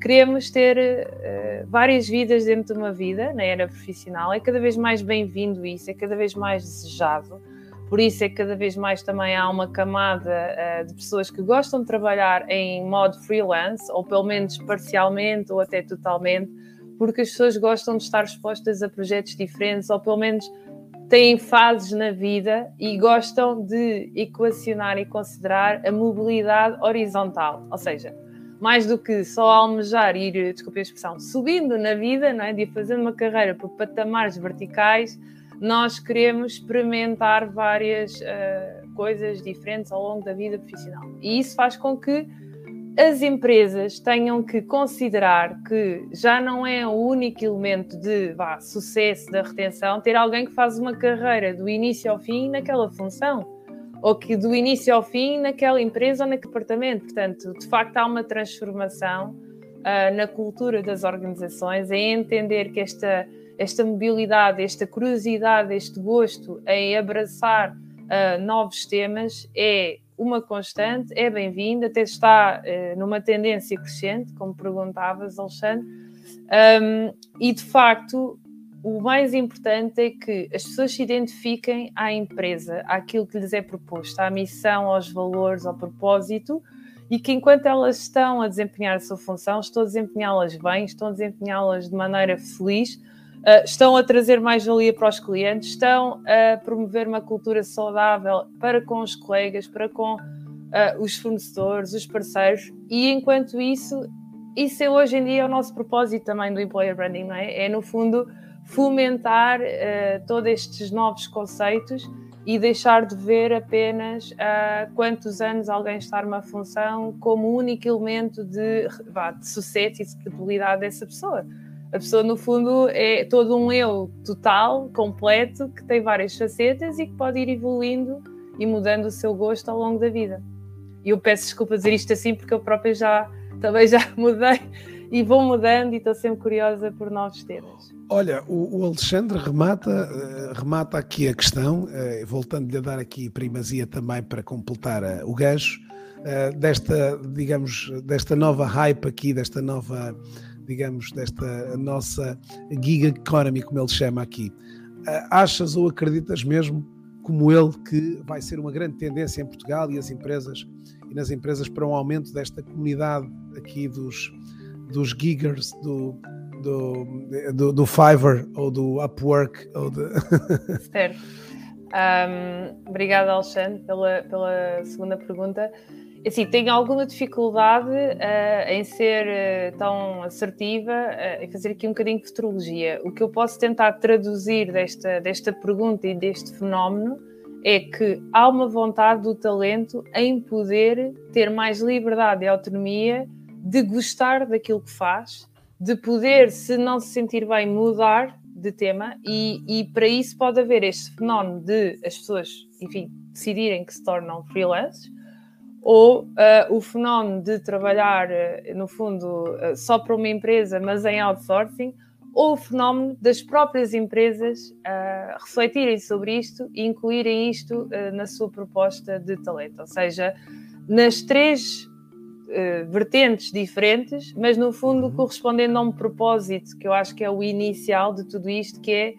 queremos ter uh, várias vidas dentro de uma vida, na era profissional. É cada vez mais bem-vindo isso, é cada vez mais desejado por isso é que cada vez mais também há uma camada uh, de pessoas que gostam de trabalhar em modo freelance, ou pelo menos parcialmente ou até totalmente, porque as pessoas gostam de estar expostas a projetos diferentes, ou pelo menos têm fases na vida e gostam de equacionar e considerar a mobilidade horizontal, ou seja, mais do que só almejar e ir, desculpe a expressão, subindo na vida, não é? de fazer uma carreira por patamares verticais, nós queremos experimentar várias uh, coisas diferentes ao longo da vida profissional. E isso faz com que as empresas tenham que considerar que já não é o único elemento de vá, sucesso da retenção ter alguém que faz uma carreira do início ao fim naquela função, ou que do início ao fim naquela empresa ou naquele departamento. Portanto, de facto, há uma transformação uh, na cultura das organizações em entender que esta, esta mobilidade, esta curiosidade, este gosto em abraçar uh, novos temas é uma constante, é bem-vinda, até está uh, numa tendência crescente, como perguntavas, Alexandre, um, e de facto o mais importante é que as pessoas se identifiquem à empresa, àquilo que lhes é proposto, à missão, aos valores, ao propósito, e que enquanto elas estão a desempenhar a sua função, estão a desempenhá-las bem, estão a desempenhá-las de maneira feliz, Uh, estão a trazer mais valia para os clientes, estão a promover uma cultura saudável para com os colegas, para com uh, os fornecedores, os parceiros, e enquanto isso, isso é hoje em dia o nosso propósito também do Employer Branding, não é? É no fundo fomentar uh, todos estes novos conceitos e deixar de ver apenas uh, quantos anos alguém está numa função como único elemento de, de sucesso e de credibilidade dessa pessoa a pessoa, no fundo, é todo um eu total, completo, que tem várias facetas e que pode ir evoluindo e mudando o seu gosto ao longo da vida. E eu peço desculpa dizer isto assim, porque eu própria já também já mudei e vou mudando e estou sempre curiosa por novos temas. Olha, o, o Alexandre remata, uh, remata aqui a questão, uh, voltando-lhe a dar aqui primazia também para completar uh, o gancho, desta, digamos, desta nova hype aqui, desta nova digamos, desta nossa gig economy, como ele chama aqui. Ah, achas ou acreditas mesmo, como ele, que vai ser uma grande tendência em Portugal e as empresas e nas empresas para um aumento desta comunidade aqui dos, dos giggers, do, do, do, do Fiverr ou do Upwork? Ou de... certo. Um, obrigada, Alexandre, pela, pela segunda pergunta. Assim, tenho alguma dificuldade uh, em ser uh, tão assertiva uh, em fazer aqui um bocadinho de futurologia. O que eu posso tentar traduzir desta, desta pergunta e deste fenómeno é que há uma vontade do talento em poder ter mais liberdade e autonomia de gostar daquilo que faz, de poder, se não se sentir bem, mudar de tema, e, e para isso pode haver este fenómeno de as pessoas, enfim, decidirem que se tornam freelancers ou uh, o fenómeno de trabalhar, uh, no fundo, uh, só para uma empresa, mas em outsourcing, ou o fenómeno das próprias empresas refletirem sobre isto e incluírem isto na sua proposta de talento. Ou seja, nas três vertentes diferentes, mas no fundo uhum. correspondendo a um propósito que eu acho que é o inicial de tudo isto, que é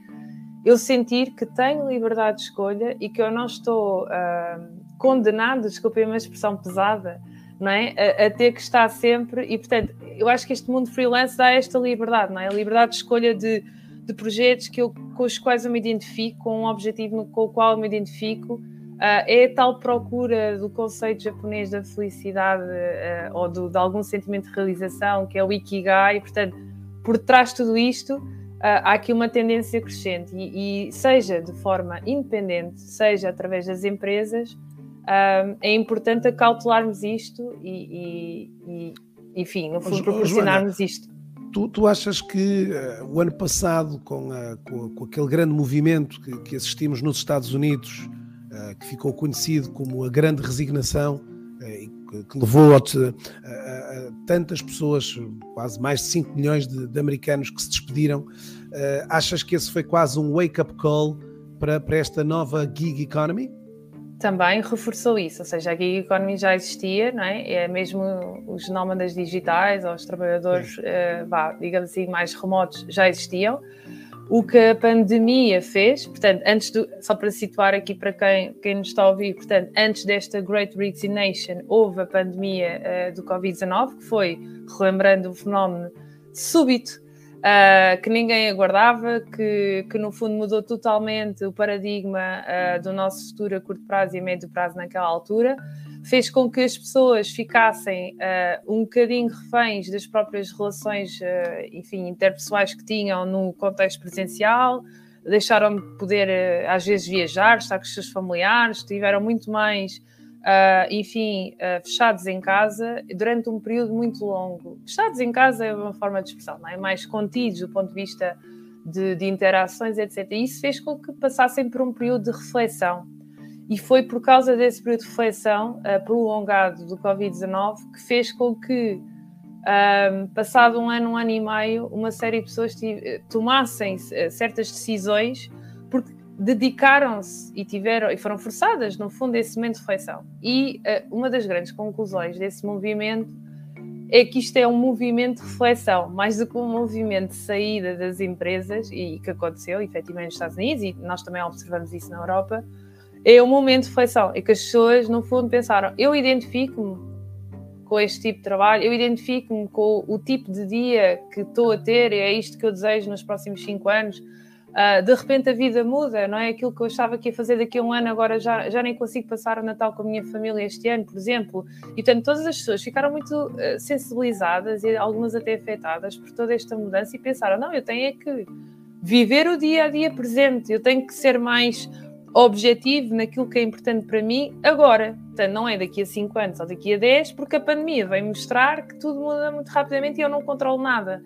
eu sentir que tenho liberdade de escolha e que eu não estou uh, condenado, desculpem uma expressão pesada, não é? A, a, ter que estar sempre, e portanto, eu acho que este mundo freelance dá esta liberdade, não é? A liberdade de escolha de, de projetos que eu, com os quais eu me identifico, com um objetivo com o qual eu me identifico, uh, é a tal procura do conceito japonês da felicidade uh, ou do, de algum sentimento de realização, que é o Ikigai, portanto, por trás de tudo isto, Uh, há aqui uma tendência crescente e, e, seja de forma independente, seja através das empresas, é importante acautelarmos isto e, e, e enfim, no fundo, proporcionarmos isto. Tu, tu, achas que uh, o ano passado, com, a, com, com, aquele grande movimento que, que assistimos nos Estados Unidos, uh, que ficou conhecido como a grande resignação, uh, que, que, levou a, a, a, tantas pessoas, quase mais de 5 milhões de, de americanos que se despediram, achas que esse foi quase um wake-up call para, para esta nova gig economy? Também reforçou isso, ou seja, a gig economy já existia, não é? É mesmo os nómadas digitais ou os trabalhadores, uh, vá, digamos assim, mais remotos já existiam. O que a pandemia fez, portanto, antes do, só para situar aqui para quem, quem nos está a ouvir, portanto, antes desta Great Resignation, houve a pandemia uh, do Covid-19, que foi, relembrando o fenómeno súbito uh, que ninguém aguardava, que, que no fundo mudou totalmente o paradigma uh, do nosso futuro a curto prazo e a médio prazo naquela altura, fez com que as pessoas ficassem uh, um bocadinho reféns das próprias relações, enfim, interpessoais que tinham no contexto presencial, deixaram de poder, às vezes, viajar, estar com os seus familiares, tiveram muito mais uh, enfim, uh, fechados em casa durante um período muito longo. Fechados em casa é uma forma de expressão, não é? Mais contidos do ponto de vista de, de interações, etc. E isso fez com que passassem por um período de reflexão. E foi por causa desse período de reflexão uh, prolongado do Covid-19 que fez com que, passado um ano, um ano e meio, uma série de pessoas tomassem certas decisões dedicaram-se e tiveram e foram forçadas, no fundo, a esse momento de reflexão. E uh, uma das grandes conclusões desse movimento é que isto é um movimento de reflexão, mais do que um movimento de saída das empresas, e que aconteceu efetivamente nos Estados Unidos, e nós também observamos isso na Europa, é um momento de reflexão, é que as pessoas, no fundo, pensaram: eu identifico-me com este tipo de trabalho, eu identifico-me com o tipo de dia que estou a ter, e é isto que eu desejo nos próximos cinco anos Uh, de repente a vida muda, não é? Aquilo que eu achava que ia fazer daqui a um ano, agora já, já nem consigo passar o Natal com a minha família este ano, por exemplo. E portanto, todas as pessoas ficaram muito uh, sensibilizadas e algumas até afetadas por toda esta mudança e pensaram: não, eu tenho é que viver o dia a dia presente, eu tenho que ser mais objetivo naquilo que é importante para mim agora. Portanto, não é daqui a 5 anos ou daqui a 10, porque a pandemia vem mostrar que tudo muda muito rapidamente e eu não controlo nada.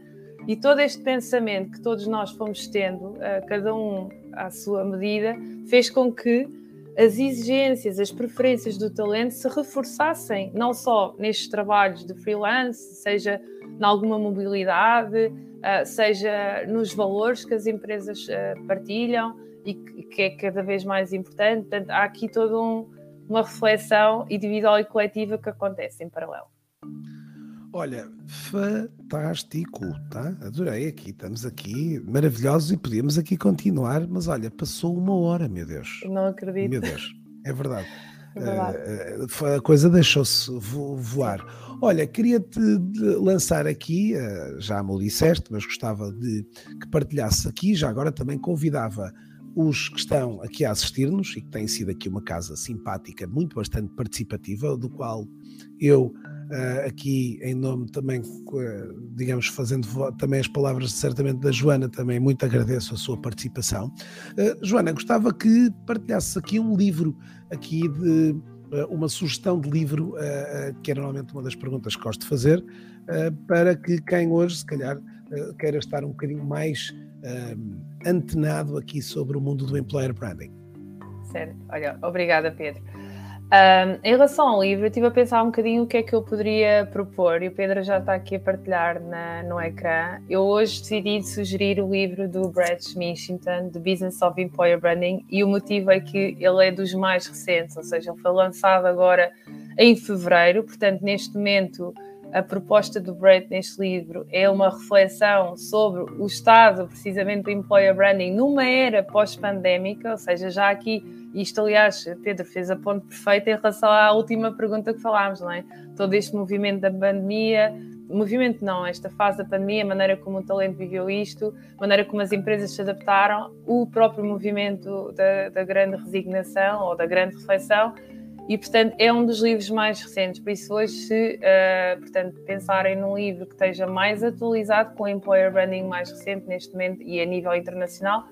E todo este pensamento que todos nós fomos tendo, cada um à sua medida, fez com que as exigências, as preferências do talento se reforçassem, não só nestes trabalhos de freelance, seja em alguma mobilidade, ah, seja nos valores que as empresas ah, partilham e que é cada vez mais importante. Portanto, há aqui toda um, uma reflexão individual e coletiva que acontece em paralelo. Olha, fantástico, tá? Adorei aqui, estamos aqui maravilhosos e podíamos aqui continuar, mas olha, passou uma hora, meu Deus. Não acredito. Meu Deus, é verdade. É verdade. Uh, a coisa deixou-se voar. Olha, queria-te lançar aqui, uh, já me o disseste, mas gostava de que partilhasse aqui, já agora também convidava os que estão aqui a assistir-nos e que têm sido aqui uma casa simpática, muito bastante participativa, do qual eu Uh, aqui em nome também, uh, digamos, fazendo também as palavras certamente da Joana, também muito agradeço a sua participação. Uh, Joana, gostava que partilhasse aqui um livro, aqui de uma sugestão de livro, que é normalmente uma das perguntas que gosto de fazer, para que quem hoje, se calhar, queira estar um bocadinho mais antenado aqui sobre o mundo do employer branding. Certo, olha, obrigada Pedro. Um, em relação ao livro, eu estive a pensar um bocadinho o que é que eu poderia propor, e o Pedro já está aqui a partilhar na, no ecrã. Eu hoje decidi sugerir o livro do Brad Schminchinton, The Business of Employer Branding, e o motivo é que ele é dos mais recentes, ou seja, ele foi lançado agora em fevereiro, portanto, neste momento, a proposta do Brad neste livro é uma reflexão sobre o estado, precisamente, do employer branding numa era pós-pandémica, ou seja, já aqui isto, aliás, Pedro fez a ponte perfeita em relação à última pergunta que falámos, não é? Todo este movimento da pandemia, movimento não, esta fase da pandemia, a maneira como o talento viveu isto, a maneira como as empresas se adaptaram, o próprio movimento da, da grande resignação ou da grande reflexão, e portanto é um dos livros mais recentes. Por isso, hoje, se uh, portanto, pensarem num livro que esteja mais atualizado, com o employer branding mais recente neste momento e a nível internacional,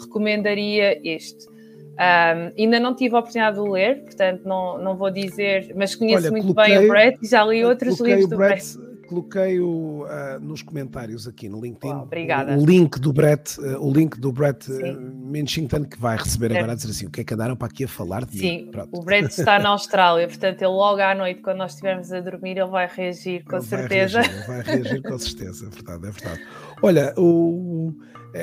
recomendaria este. Um, ainda não tive a oportunidade de ler, portanto não, não vou dizer, mas conheço Olha, muito coloquei, bem o Brett e já li outros livros do Brett. Coloquei-o uh, nos comentários aqui no LinkedIn. Oh, obrigada. O, link do Brett, uh, o link do Brett uh, que vai receber é. agora a dizer assim: o que é que andaram para aqui a falar de Sim, o Brett está na Austrália, portanto, ele logo à noite, quando nós estivermos a dormir, ele vai reagir com ele certeza. Vai reagir, vai reagir com certeza, é verdade, é verdade. Olha, o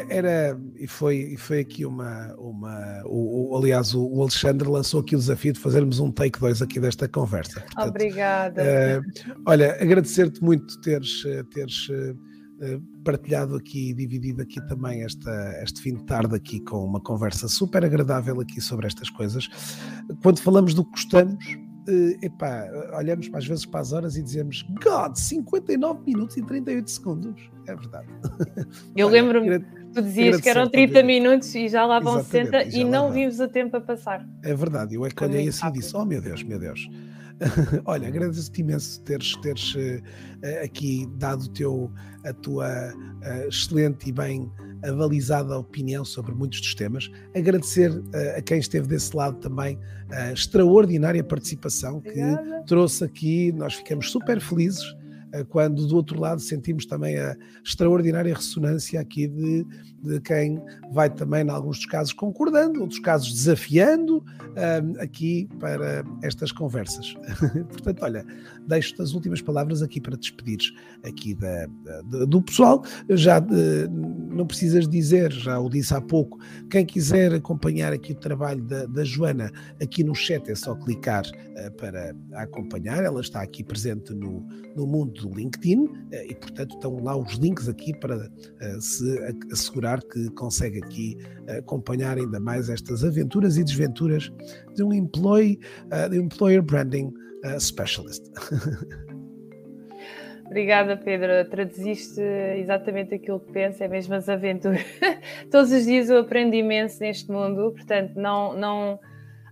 era e foi, foi aqui uma, uma o, o aliás o, Alexandre lançou aqui o desafio de fazermos um take 2 aqui desta conversa. Portanto, Obrigada. Uh, olha, agradecer-te muito teres, teres uh, partilhado aqui e dividido aqui também esta, este fim de tarde aqui com uma conversa super agradável aqui sobre estas coisas. Quando falamos do que gostamos, uh, epá, olhamos às vezes para as horas e dizemos God, 59 minutos e 38 segundos. É verdade. Eu lembro-me, tu dizias que eram 30 minutos e já lá vão Exatamente, 60 e, e não vimos o tempo a passar. É verdade, eu é que olhei assim e disse: Oh meu Deus, meu Deus. Olha, agradeço-te imenso teres, teres uh, aqui dado teu, a tua uh, excelente e bem avalizada opinião sobre muitos dos temas. Agradecer uh, a quem esteve desse lado também a extraordinária participação Obrigada. que trouxe aqui. Nós ficamos super felizes quando do outro lado sentimos também a extraordinária ressonância aqui de, de quem vai também, em alguns dos casos, concordando, outros casos desafiando um, aqui para estas conversas. Portanto, olha, deixo-te as últimas palavras aqui para despedires aqui da, da, do pessoal. Já de, não precisas dizer, já o disse há pouco, quem quiser acompanhar aqui o trabalho da, da Joana, aqui no chat é só clicar uh, para acompanhar, ela está aqui presente no, no mundo do LinkedIn eh, e, portanto, estão lá os links aqui para eh, se assegurar que consegue aqui eh, acompanhar ainda mais estas aventuras e desventuras de um employee, de um employer branding specialist. Obrigada, Pedro. Traduziste exatamente aquilo que penso, é mesmo as aventuras. Todos os dias eu aprendo imenso neste mundo, portanto, não, não,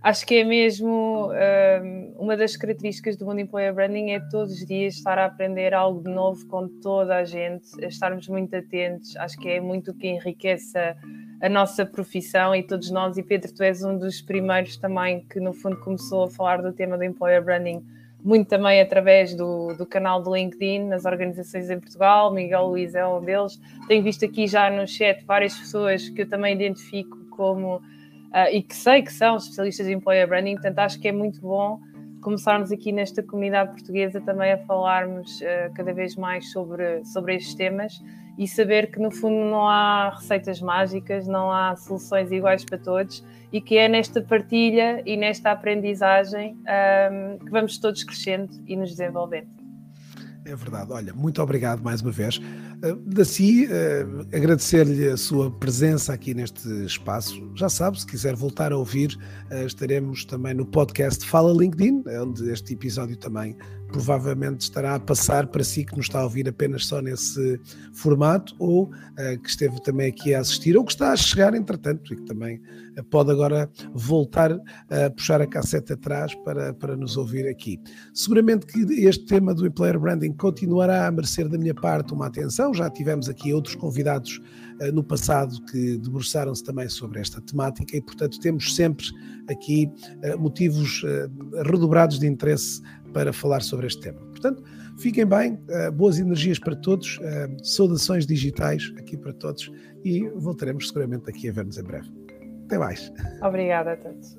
acho que é mesmo um, uma das características do mundo employer branding é todos os dias estar a aprender algo de novo com toda a gente, estarmos muito atentos, acho que é muito o que enriquece a, a nossa profissão e todos nós, e Pedro, tu és um dos primeiros também que no fundo começou a falar do tema do employer branding muito também através do, do canal do LinkedIn, nas organizações em Portugal, Miguel Luiz é um deles. Tenho visto aqui já no chat várias pessoas que eu também identifico como uh, e que sei que são especialistas em employer branding, portanto acho que é muito bom começarmos aqui nesta comunidade portuguesa também a falarmos uh, cada vez mais sobre, sobre estes temas e saber que no fundo não há receitas mágicas, não há soluções iguais para todos e que é nesta partilha e nesta aprendizagem um, ah, que vamos todos crescendo e nos desenvolvendo. É verdade. Olha, muito obrigado mais uma vez. Uh, Daci, uh, agradecer-lhe a sua presença aqui neste espaço. Já sabe, se quiser voltar a ouvir, uh, estaremos também no podcast Fala LinkedIn, onde este episódio também provavelmente estará a passar para si que nos está a ouvir apenas só nesse formato ou uh, que esteve também aqui a assistir ou que está a chegar entretanto e que também uh, pode agora voltar a puxar a cassete atrás para, para nos ouvir aqui. Seguramente que este tema do employer branding continuará a merecer da minha parte uma atenção, já tivemos aqui outros convidados uh, no passado que debruçaram-se também sobre esta temática e portanto temos sempre aqui motivos redobrados de interesse para falar sobre este tema. Portanto, fiquem bem, eh, boas energias para todos, eh, saudações digitais aqui para todos e voltaremos seguramente aqui a ver-nos em breve. Até mais. Obrigada a todos.